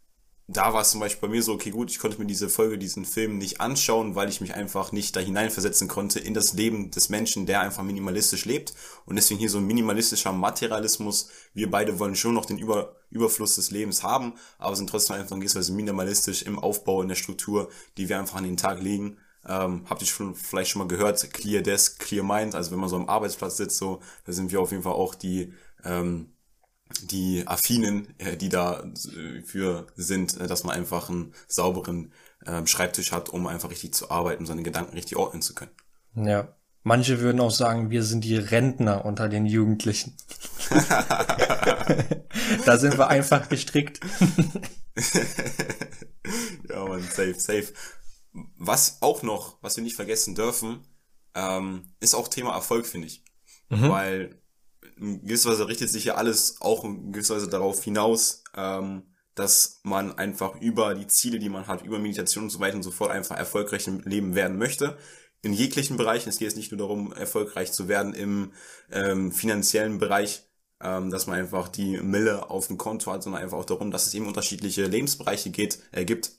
da war es zum Beispiel bei mir so, okay, gut, ich konnte mir diese Folge, diesen Film nicht anschauen, weil ich mich einfach nicht da hineinversetzen konnte in das Leben des Menschen, der einfach minimalistisch lebt. Und deswegen hier so ein minimalistischer Materialismus. Wir beide wollen schon noch den Über Überfluss des Lebens haben, aber sind trotzdem einfach in gewisser Weise minimalistisch im Aufbau, in der Struktur, die wir einfach an den Tag legen. Ähm, habt ihr schon vielleicht schon mal gehört, Clear Desk, Clear Mind, also wenn man so am Arbeitsplatz sitzt, so, da sind wir auf jeden Fall auch die ähm, die Affinen, äh, die da äh, für sind, äh, dass man einfach einen sauberen äh, Schreibtisch hat, um einfach richtig zu arbeiten, seine Gedanken richtig ordnen zu können. Ja. Manche würden auch sagen, wir sind die Rentner unter den Jugendlichen. da sind wir einfach gestrickt. ja, man, safe, safe. Was auch noch, was wir nicht vergessen dürfen, ähm, ist auch Thema Erfolg, finde ich. Mhm. Weil in gewisser Weise richtet sich ja alles auch in gewisser Weise darauf hinaus, ähm, dass man einfach über die Ziele, die man hat, über Meditation und so weiter und so fort einfach erfolgreich im Leben werden möchte. In jeglichen Bereichen. Es geht jetzt nicht nur darum, erfolgreich zu werden im ähm, finanziellen Bereich, ähm, dass man einfach die Mille auf dem Konto hat, sondern einfach auch darum, dass es eben unterschiedliche Lebensbereiche geht, äh, gibt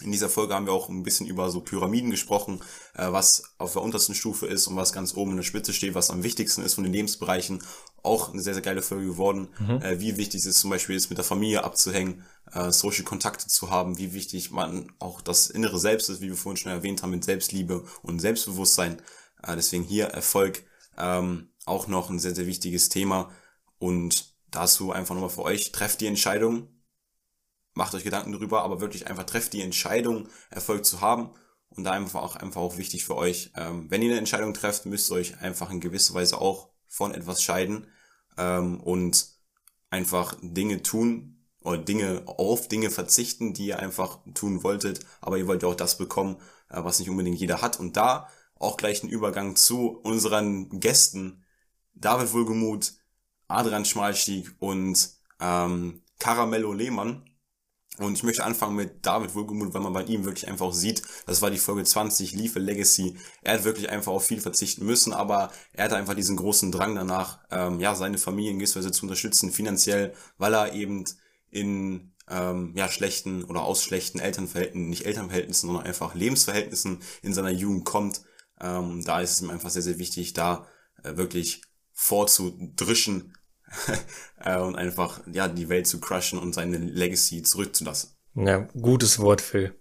in dieser Folge haben wir auch ein bisschen über so Pyramiden gesprochen, äh, was auf der untersten Stufe ist und was ganz oben in der Spitze steht, was am wichtigsten ist von den Lebensbereichen. Auch eine sehr, sehr geile Folge geworden. Mhm. Äh, wie wichtig es zum Beispiel ist, mit der Familie abzuhängen, äh, Social Kontakte zu haben, wie wichtig man auch das innere Selbst ist, wie wir vorhin schon erwähnt haben, mit Selbstliebe und Selbstbewusstsein. Äh, deswegen hier Erfolg ähm, auch noch ein sehr, sehr wichtiges Thema. Und dazu einfach nochmal für euch, trefft die Entscheidung, macht euch Gedanken darüber, aber wirklich einfach trefft die Entscheidung, Erfolg zu haben. Und da einfach auch, einfach auch wichtig für euch, ähm, wenn ihr eine Entscheidung trefft, müsst ihr euch einfach in gewisser Weise auch von etwas scheiden ähm, und einfach Dinge tun oder Dinge auf Dinge verzichten, die ihr einfach tun wolltet, aber ihr wollt ja auch das bekommen, äh, was nicht unbedingt jeder hat. Und da auch gleich ein Übergang zu unseren Gästen, David Wohlgemuth, Adrian Schmalstieg und ähm, Caramello Lehmann. Und ich möchte anfangen mit David Wohlgemuth, weil man bei ihm wirklich einfach sieht, das war die Folge 20, Liefe Legacy. Er hat wirklich einfach auf viel verzichten müssen, aber er hatte einfach diesen großen Drang danach, ähm, ja, seine Familie in gewisser Weise zu unterstützen, finanziell, weil er eben in ähm, ja, schlechten oder aus schlechten Elternverhältnissen, nicht Elternverhältnissen, sondern einfach Lebensverhältnissen in seiner Jugend kommt. Ähm, da ist es ihm einfach sehr, sehr wichtig, da äh, wirklich vorzudrischen, und einfach ja die Welt zu crushen und seine Legacy zurückzulassen. Ja, gutes Wort, Phil.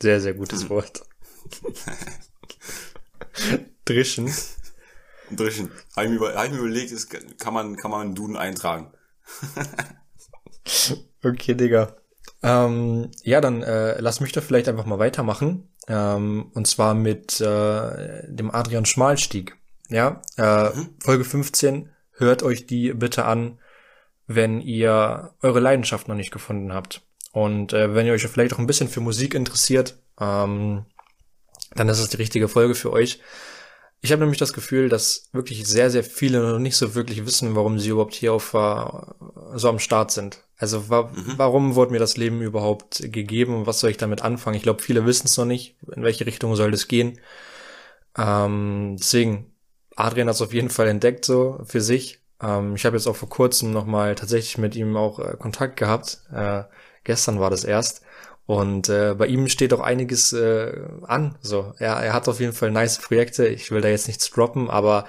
Sehr, sehr gutes hm. Wort. Drischen. Drischen. Habe ich, mir, hab ich mir überlegt, ist, kann man, kann man einen Duden eintragen. okay, Digga. Ähm, ja, dann äh, lass mich doch vielleicht einfach mal weitermachen. Ähm, und zwar mit äh, dem Adrian Schmalstieg. Ja, äh, mhm. Folge 15 hört euch die bitte an, wenn ihr eure Leidenschaft noch nicht gefunden habt. Und äh, wenn ihr euch vielleicht auch ein bisschen für Musik interessiert, ähm, dann ist es die richtige Folge für euch. Ich habe nämlich das Gefühl, dass wirklich sehr, sehr viele noch nicht so wirklich wissen, warum sie überhaupt hier auf äh, so am Start sind. Also wa mhm. warum wurde mir das Leben überhaupt gegeben und was soll ich damit anfangen? Ich glaube, viele wissen es noch nicht, in welche Richtung soll das gehen. Ähm, deswegen Adrian hat es auf jeden Fall entdeckt so für sich. Ähm, ich habe jetzt auch vor kurzem nochmal tatsächlich mit ihm auch äh, Kontakt gehabt. Äh, gestern war das erst. Und äh, bei ihm steht auch einiges äh, an. So, er, er hat auf jeden Fall nice Projekte. Ich will da jetzt nichts droppen, aber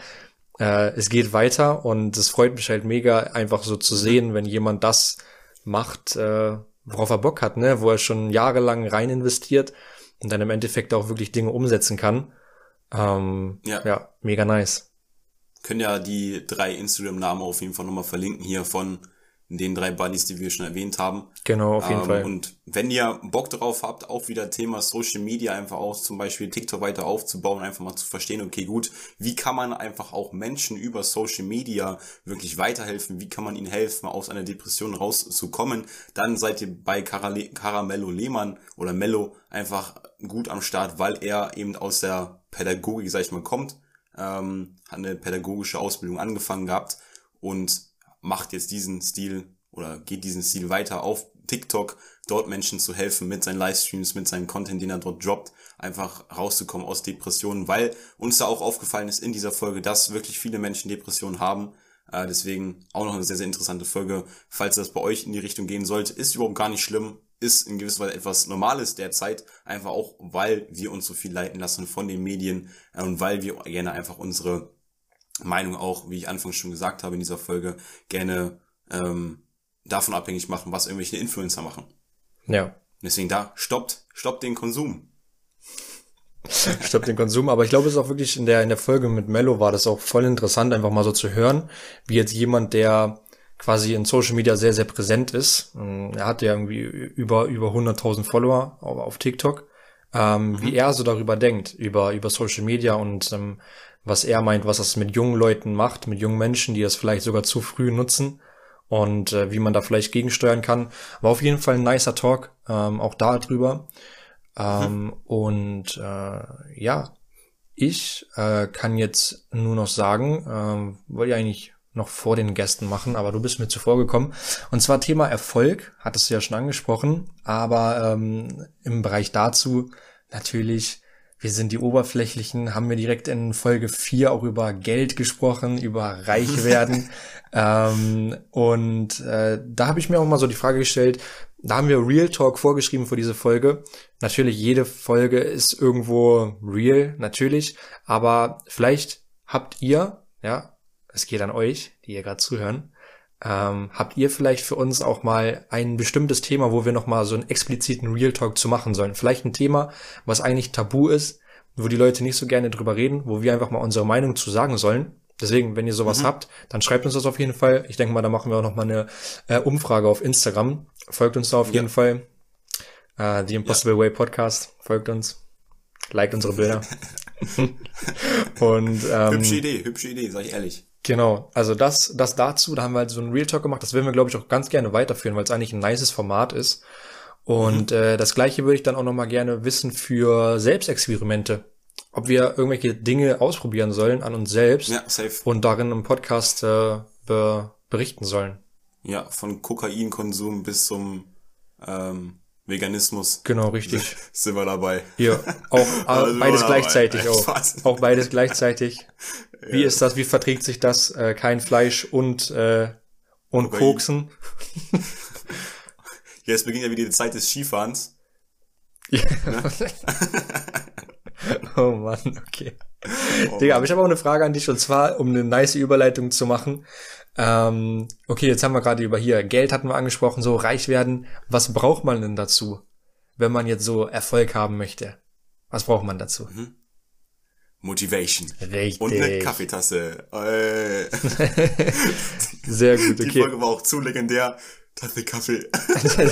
äh, es geht weiter und es freut mich halt mega, einfach so zu sehen, wenn jemand das macht, äh, worauf er Bock hat, ne, wo er schon jahrelang rein investiert und dann im Endeffekt auch wirklich Dinge umsetzen kann. Ähm, ja. ja, mega nice. Können ja die drei Instagram-Namen auf jeden Fall nochmal verlinken hier von den drei Buddies, die wir schon erwähnt haben. Genau, auf jeden ähm, Fall. Und wenn ihr Bock drauf habt, auch wieder Thema Social Media einfach auch zum Beispiel TikTok weiter aufzubauen, einfach mal zu verstehen, okay, gut, wie kann man einfach auch Menschen über Social Media wirklich weiterhelfen? Wie kann man ihnen helfen, aus einer Depression rauszukommen? Dann seid ihr bei Caramello Lehmann oder Mello einfach gut am Start, weil er eben aus der Pädagogik, sag ich mal, kommt, ähm, hat eine pädagogische Ausbildung angefangen gehabt und macht jetzt diesen Stil oder geht diesen Stil weiter auf TikTok, dort Menschen zu helfen mit seinen Livestreams, mit seinem Content, den er dort droppt, einfach rauszukommen aus Depressionen, weil uns da auch aufgefallen ist in dieser Folge, dass wirklich viele Menschen Depressionen haben. Äh, deswegen auch noch eine sehr, sehr interessante Folge. Falls das bei euch in die Richtung gehen sollte, ist überhaupt gar nicht schlimm ist in gewisser Weise etwas Normales derzeit, einfach auch, weil wir uns so viel leiten lassen von den Medien äh, und weil wir gerne einfach unsere Meinung auch, wie ich anfangs schon gesagt habe in dieser Folge, gerne ähm, davon abhängig machen, was irgendwelche Influencer machen. Ja. Deswegen da, stoppt, stoppt den Konsum. stoppt den Konsum, aber ich glaube, es ist auch wirklich in der, in der Folge mit Mello war das auch voll interessant, einfach mal so zu hören, wie jetzt jemand, der quasi in Social Media sehr, sehr präsent ist. Ähm, er hat ja irgendwie über, über 100.000 Follower auf, auf TikTok. Ähm, mhm. Wie er so darüber denkt, über, über Social Media und ähm, was er meint, was das mit jungen Leuten macht, mit jungen Menschen, die das vielleicht sogar zu früh nutzen. und äh, wie man da vielleicht gegensteuern kann. War auf jeden Fall ein nicer Talk, ähm, auch da drüber. Ähm, mhm. Und äh, ja, ich äh, kann jetzt nur noch sagen, ähm, wollte ja eigentlich noch vor den Gästen machen, aber du bist mir zuvor gekommen. Und zwar Thema Erfolg, hattest du ja schon angesprochen, aber ähm, im Bereich dazu natürlich, wir sind die Oberflächlichen, haben wir direkt in Folge 4 auch über Geld gesprochen, über reich werden. ähm, und äh, da habe ich mir auch mal so die Frage gestellt, da haben wir Real Talk vorgeschrieben für diese Folge. Natürlich, jede Folge ist irgendwo real, natürlich, aber vielleicht habt ihr, ja, es geht an euch, die ihr gerade zuhören. Ähm, habt ihr vielleicht für uns auch mal ein bestimmtes Thema, wo wir nochmal so einen expliziten Real Talk zu machen sollen? Vielleicht ein Thema, was eigentlich tabu ist, wo die Leute nicht so gerne drüber reden, wo wir einfach mal unsere Meinung zu sagen sollen. Deswegen, wenn ihr sowas mhm. habt, dann schreibt uns das auf jeden Fall. Ich denke mal, da machen wir auch noch mal eine äh, Umfrage auf Instagram. Folgt uns da auf ja. jeden Fall. Äh, The Impossible ja. Way Podcast. Folgt uns. Liked unsere Bilder. Und ähm, hübsche Idee, hübsche Idee, sag ich ehrlich. Genau, also das, das dazu, da haben wir halt so einen Real Talk gemacht, das werden wir, glaube ich, auch ganz gerne weiterführen, weil es eigentlich ein nices Format ist. Und mhm. äh, das gleiche würde ich dann auch nochmal gerne wissen für Selbstexperimente. Ob wir irgendwelche Dinge ausprobieren sollen an uns selbst ja, safe. und darin im Podcast äh, be berichten sollen. Ja, von Kokainkonsum bis zum ähm, Veganismus. Genau, richtig. Sind wir dabei. Ja, auch also beides gleichzeitig auch. Auch beides gleichzeitig. Wie ja. ist das? Wie verträgt sich das? Äh, kein Fleisch und äh, und Kokain. Koksen. Jetzt beginnt ja wieder die Zeit des Skifahrens. Ja. Ne? oh Mann, okay. Oh, Digga, aber ich habe auch eine Frage an dich und zwar, um eine nice Überleitung zu machen. Ähm, okay, jetzt haben wir gerade über hier Geld hatten wir angesprochen, so reich werden. Was braucht man denn dazu, wenn man jetzt so Erfolg haben möchte? Was braucht man dazu? Mhm. Motivation. Richtig. Und eine Kaffeetasse. Äh. Sehr gut, okay. Die Folge war auch zu legendär. Tasse Kaffee.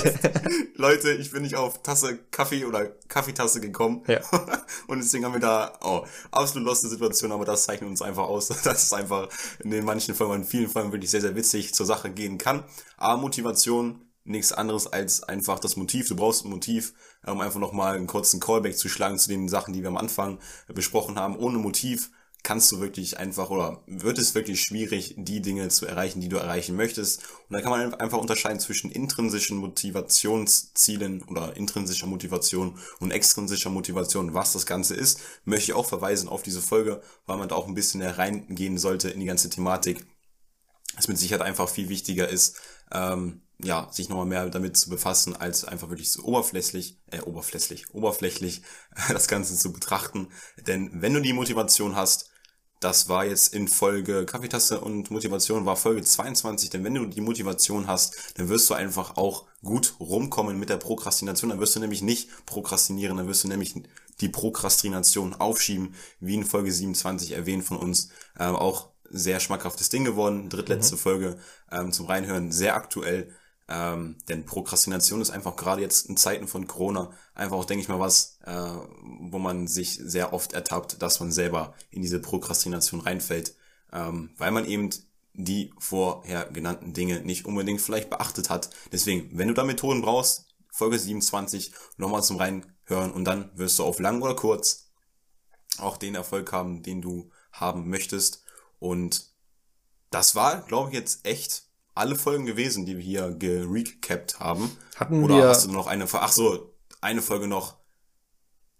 Leute, ich bin nicht auf Tasse Kaffee oder Kaffeetasse gekommen. Ja. Und deswegen haben wir da, oh, absolut loste Situation, aber das zeichnet uns einfach aus, dass es einfach in den manchen Folgen, in vielen Folgen wirklich sehr, sehr witzig zur Sache gehen kann. Aber Motivation, nichts anderes als einfach das Motiv. Du brauchst ein Motiv, um einfach nochmal einen kurzen Callback zu schlagen zu den Sachen, die wir am Anfang besprochen haben. Ohne Motiv kannst du wirklich einfach oder wird es wirklich schwierig, die Dinge zu erreichen, die du erreichen möchtest. Und da kann man einfach unterscheiden zwischen intrinsischen Motivationszielen oder intrinsischer Motivation und extrinsischer Motivation, was das Ganze ist. Möchte ich auch verweisen auf diese Folge, weil man da auch ein bisschen reingehen sollte in die ganze Thematik. Es mit Sicherheit einfach viel wichtiger ist, ähm, ja, sich nochmal mehr damit zu befassen, als einfach wirklich so oberflächlich, äh, oberflächlich, oberflächlich das Ganze zu betrachten. Denn wenn du die Motivation hast, das war jetzt in Folge Kaffeetasse und Motivation war Folge 22, denn wenn du die Motivation hast, dann wirst du einfach auch gut rumkommen mit der Prokrastination, dann wirst du nämlich nicht prokrastinieren, dann wirst du nämlich die Prokrastination aufschieben, wie in Folge 27 erwähnt von uns, äh, auch sehr schmackhaftes Ding geworden, drittletzte mhm. Folge ähm, zum Reinhören, sehr aktuell, ähm, denn Prokrastination ist einfach gerade jetzt in Zeiten von Corona einfach auch, denke ich mal, was, äh, wo man sich sehr oft ertappt, dass man selber in diese Prokrastination reinfällt, ähm, weil man eben die vorher genannten Dinge nicht unbedingt vielleicht beachtet hat. Deswegen, wenn du da Methoden brauchst, Folge 27 nochmal zum Reinhören und dann wirst du auf lang oder kurz auch den Erfolg haben, den du haben möchtest. Und das war, glaube ich, jetzt echt alle Folgen gewesen, die wir hier gerecapt haben. Hatten Oder wir... hast du noch eine, ach so, eine Folge noch.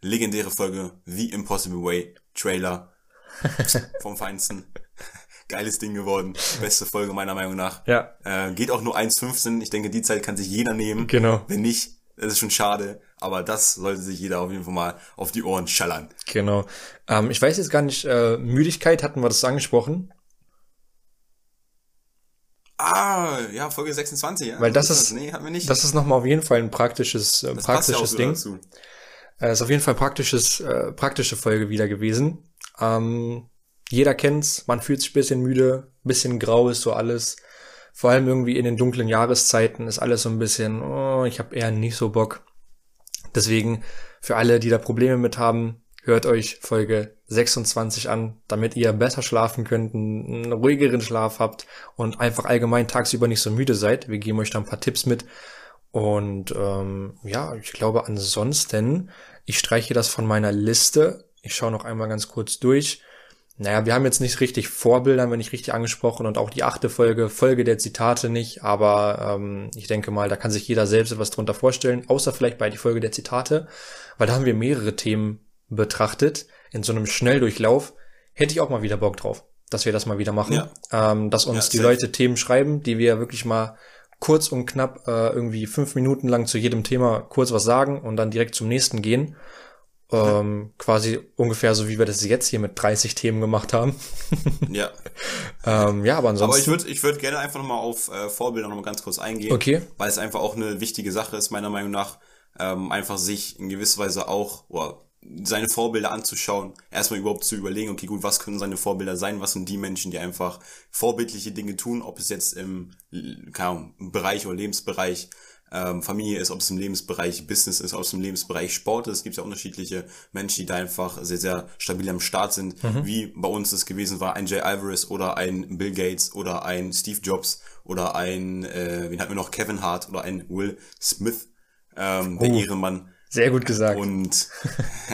Legendäre Folge, The Impossible Way, Trailer. vom Feinsten. Geiles Ding geworden. Beste Folge meiner Meinung nach. Ja. Äh, geht auch nur 1,15. Ich denke, die Zeit kann sich jeder nehmen. Genau. Wenn nicht, das ist schon schade. Aber das sollte sich jeder auf jeden Fall mal auf die Ohren schallern. Genau. Ähm, ich weiß jetzt gar nicht, äh, Müdigkeit hatten wir das angesprochen. Ah, ja, Folge 26, ja. Weil das ist, nee, hatten wir nicht. das ist nochmal auf jeden Fall ein praktisches, äh, praktisches ja Ding. Dazu. Äh, ist auf jeden Fall praktisches, äh, praktische Folge wieder gewesen. Ähm, jeder kennt's, man fühlt sich bisschen müde, bisschen grau ist so alles. Vor allem irgendwie in den dunklen Jahreszeiten ist alles so ein bisschen, oh, ich habe eher nicht so Bock. Deswegen, für alle, die da Probleme mit haben, hört euch Folge 26 an, damit ihr besser schlafen könnt, einen ruhigeren Schlaf habt und einfach allgemein tagsüber nicht so müde seid. Wir geben euch da ein paar Tipps mit. Und ähm, ja, ich glaube ansonsten, ich streiche das von meiner Liste. Ich schaue noch einmal ganz kurz durch. Naja, wir haben jetzt nicht richtig Vorbilder, wenn nicht richtig angesprochen und auch die achte Folge, Folge der Zitate nicht, aber ähm, ich denke mal, da kann sich jeder selbst etwas drunter vorstellen, außer vielleicht bei die Folge der Zitate, weil da haben wir mehrere Themen betrachtet in so einem Schnelldurchlauf. Hätte ich auch mal wieder Bock drauf, dass wir das mal wieder machen, ja. ähm, dass uns ja, die Leute Themen schreiben, die wir wirklich mal kurz und knapp äh, irgendwie fünf Minuten lang zu jedem Thema kurz was sagen und dann direkt zum nächsten gehen ähm, quasi ungefähr so, wie wir das jetzt hier mit 30 Themen gemacht haben. ja. ähm, ja, aber ansonsten. Aber ich würde ich würd gerne einfach nochmal auf äh, Vorbilder nochmal ganz kurz eingehen. Okay. Weil es einfach auch eine wichtige Sache ist, meiner Meinung nach, ähm, einfach sich in gewisser Weise auch, oder seine Vorbilder anzuschauen, erstmal überhaupt zu überlegen, okay, gut, was können seine Vorbilder sein, was sind die Menschen, die einfach vorbildliche Dinge tun, ob es jetzt im, keine Ahnung, Bereich oder Lebensbereich ähm, Familie ist, ob es im Lebensbereich Business ist, ob es im Lebensbereich Sport ist. Es gibt ja unterschiedliche Menschen, die da einfach sehr, sehr stabil am Start sind, mhm. wie bei uns es gewesen war, ein Jay Alvarez oder ein Bill Gates oder ein Steve Jobs oder ein, äh, wen hatten wir noch, Kevin Hart oder ein Will Smith, ähm, oh. der Ehrenmann. Sehr gut gesagt. Und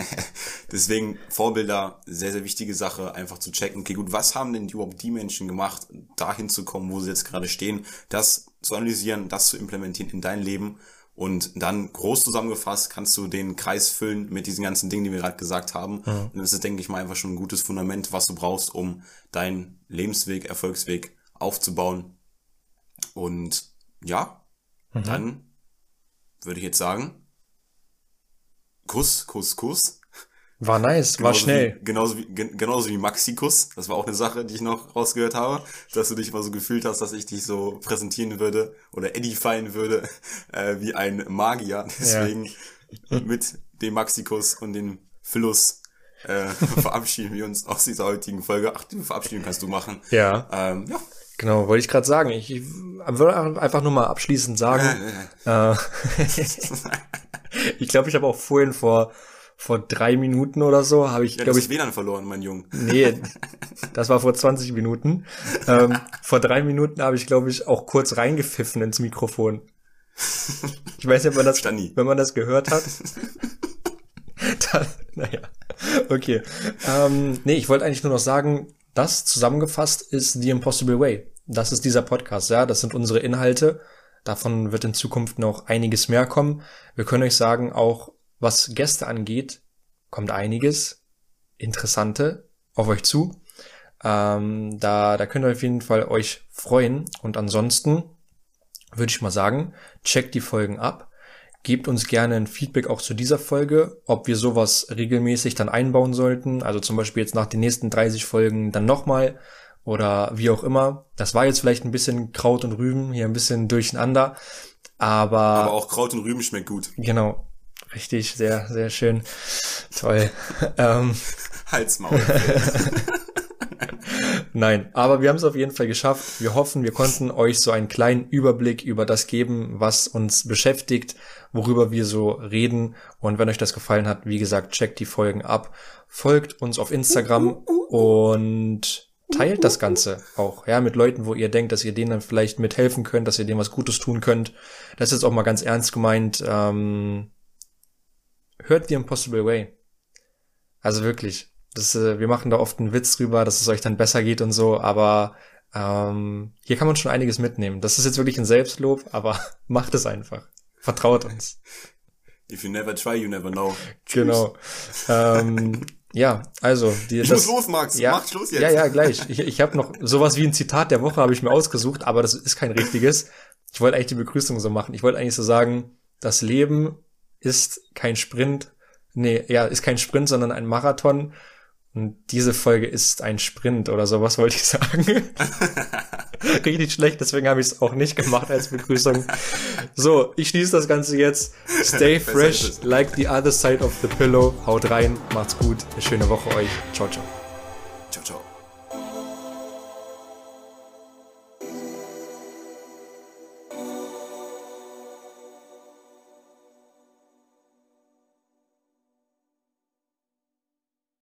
deswegen Vorbilder, sehr, sehr wichtige Sache, einfach zu checken, okay, gut, was haben denn überhaupt die Menschen gemacht, dahin zu kommen, wo sie jetzt gerade stehen, das zu analysieren, das zu implementieren in dein Leben und dann groß zusammengefasst kannst du den Kreis füllen mit diesen ganzen Dingen, die wir gerade gesagt haben. Mhm. Und das ist, denke ich mal, einfach schon ein gutes Fundament, was du brauchst, um deinen Lebensweg, Erfolgsweg aufzubauen. Und ja, mhm. dann würde ich jetzt sagen, Kuss, Kuss, Kuss. War nice, genauso war schnell. Wie, genauso wie, genauso wie Maxi-Kuss. Das war auch eine Sache, die ich noch rausgehört habe, dass du dich mal so gefühlt hast, dass ich dich so präsentieren würde oder edifyen würde, äh, wie ein Magier. Deswegen ja. mit dem Maxi-Kuss und dem Philus äh, verabschieden wir uns aus dieser heutigen Folge. Ach, die Verabschiedung kannst du machen. Ja. Ähm, ja. Genau, wollte ich gerade sagen. Ich, ich würde einfach nur mal abschließend sagen. äh, ich glaube, ich habe auch vorhin vor vor drei Minuten oder so habe ich, ja, glaube ich, WLAN verloren, mein Junge. Nee, das war vor 20 Minuten. Ähm, vor drei Minuten habe ich, glaube ich, auch kurz reingepfiffen ins Mikrofon. Ich weiß nicht, ob man das, Stani. wenn man das gehört hat. dann, naja, okay. Ähm, nee, ich wollte eigentlich nur noch sagen, das zusammengefasst ist The Impossible Way. Das ist dieser Podcast, ja. Das sind unsere Inhalte. Davon wird in Zukunft noch einiges mehr kommen. Wir können euch sagen, auch was Gäste angeht, kommt einiges Interessante auf euch zu. Ähm, da, da könnt ihr auf jeden Fall euch freuen. Und ansonsten würde ich mal sagen, checkt die Folgen ab. Gebt uns gerne ein Feedback auch zu dieser Folge, ob wir sowas regelmäßig dann einbauen sollten. Also zum Beispiel jetzt nach den nächsten 30 Folgen dann nochmal oder wie auch immer. Das war jetzt vielleicht ein bisschen Kraut und Rüben, hier ein bisschen durcheinander, aber... Aber auch Kraut und Rüben schmeckt gut. Genau, richtig, sehr, sehr schön. Toll. ähm, Halsmaul. Nein, aber wir haben es auf jeden Fall geschafft. Wir hoffen, wir konnten euch so einen kleinen Überblick über das geben, was uns beschäftigt, worüber wir so reden. Und wenn euch das gefallen hat, wie gesagt, checkt die Folgen ab, folgt uns auf Instagram und teilt das Ganze auch, ja, mit Leuten, wo ihr denkt, dass ihr denen dann vielleicht mithelfen könnt, dass ihr denen was Gutes tun könnt. Das ist jetzt auch mal ganz ernst gemeint. Ähm, hört The Impossible Way. Also wirklich. Das, äh, wir machen da oft einen Witz drüber, dass es euch dann besser geht und so, aber ähm, hier kann man schon einiges mitnehmen. Das ist jetzt wirklich ein Selbstlob, aber macht es einfach. Vertraut uns. If you never try, you never know. Genau. ähm, ja, also die, ich das, muss los, Max. Ja, Mach Schluss jetzt. Ja, ja, gleich. Ich, ich habe noch sowas wie ein Zitat der Woche habe ich mir ausgesucht, aber das ist kein richtiges. Ich wollte eigentlich die Begrüßung so machen. Ich wollte eigentlich so sagen, das Leben ist kein Sprint. Nee, ja, ist kein Sprint, sondern ein Marathon. Und diese Folge ist ein Sprint oder sowas wollte ich sagen. Richtig schlecht, deswegen habe ich es auch nicht gemacht als Begrüßung. So, ich schließe das Ganze jetzt. Stay fresh, like the other side of the pillow. Haut rein, macht's gut. Eine schöne Woche euch. Ciao, ciao.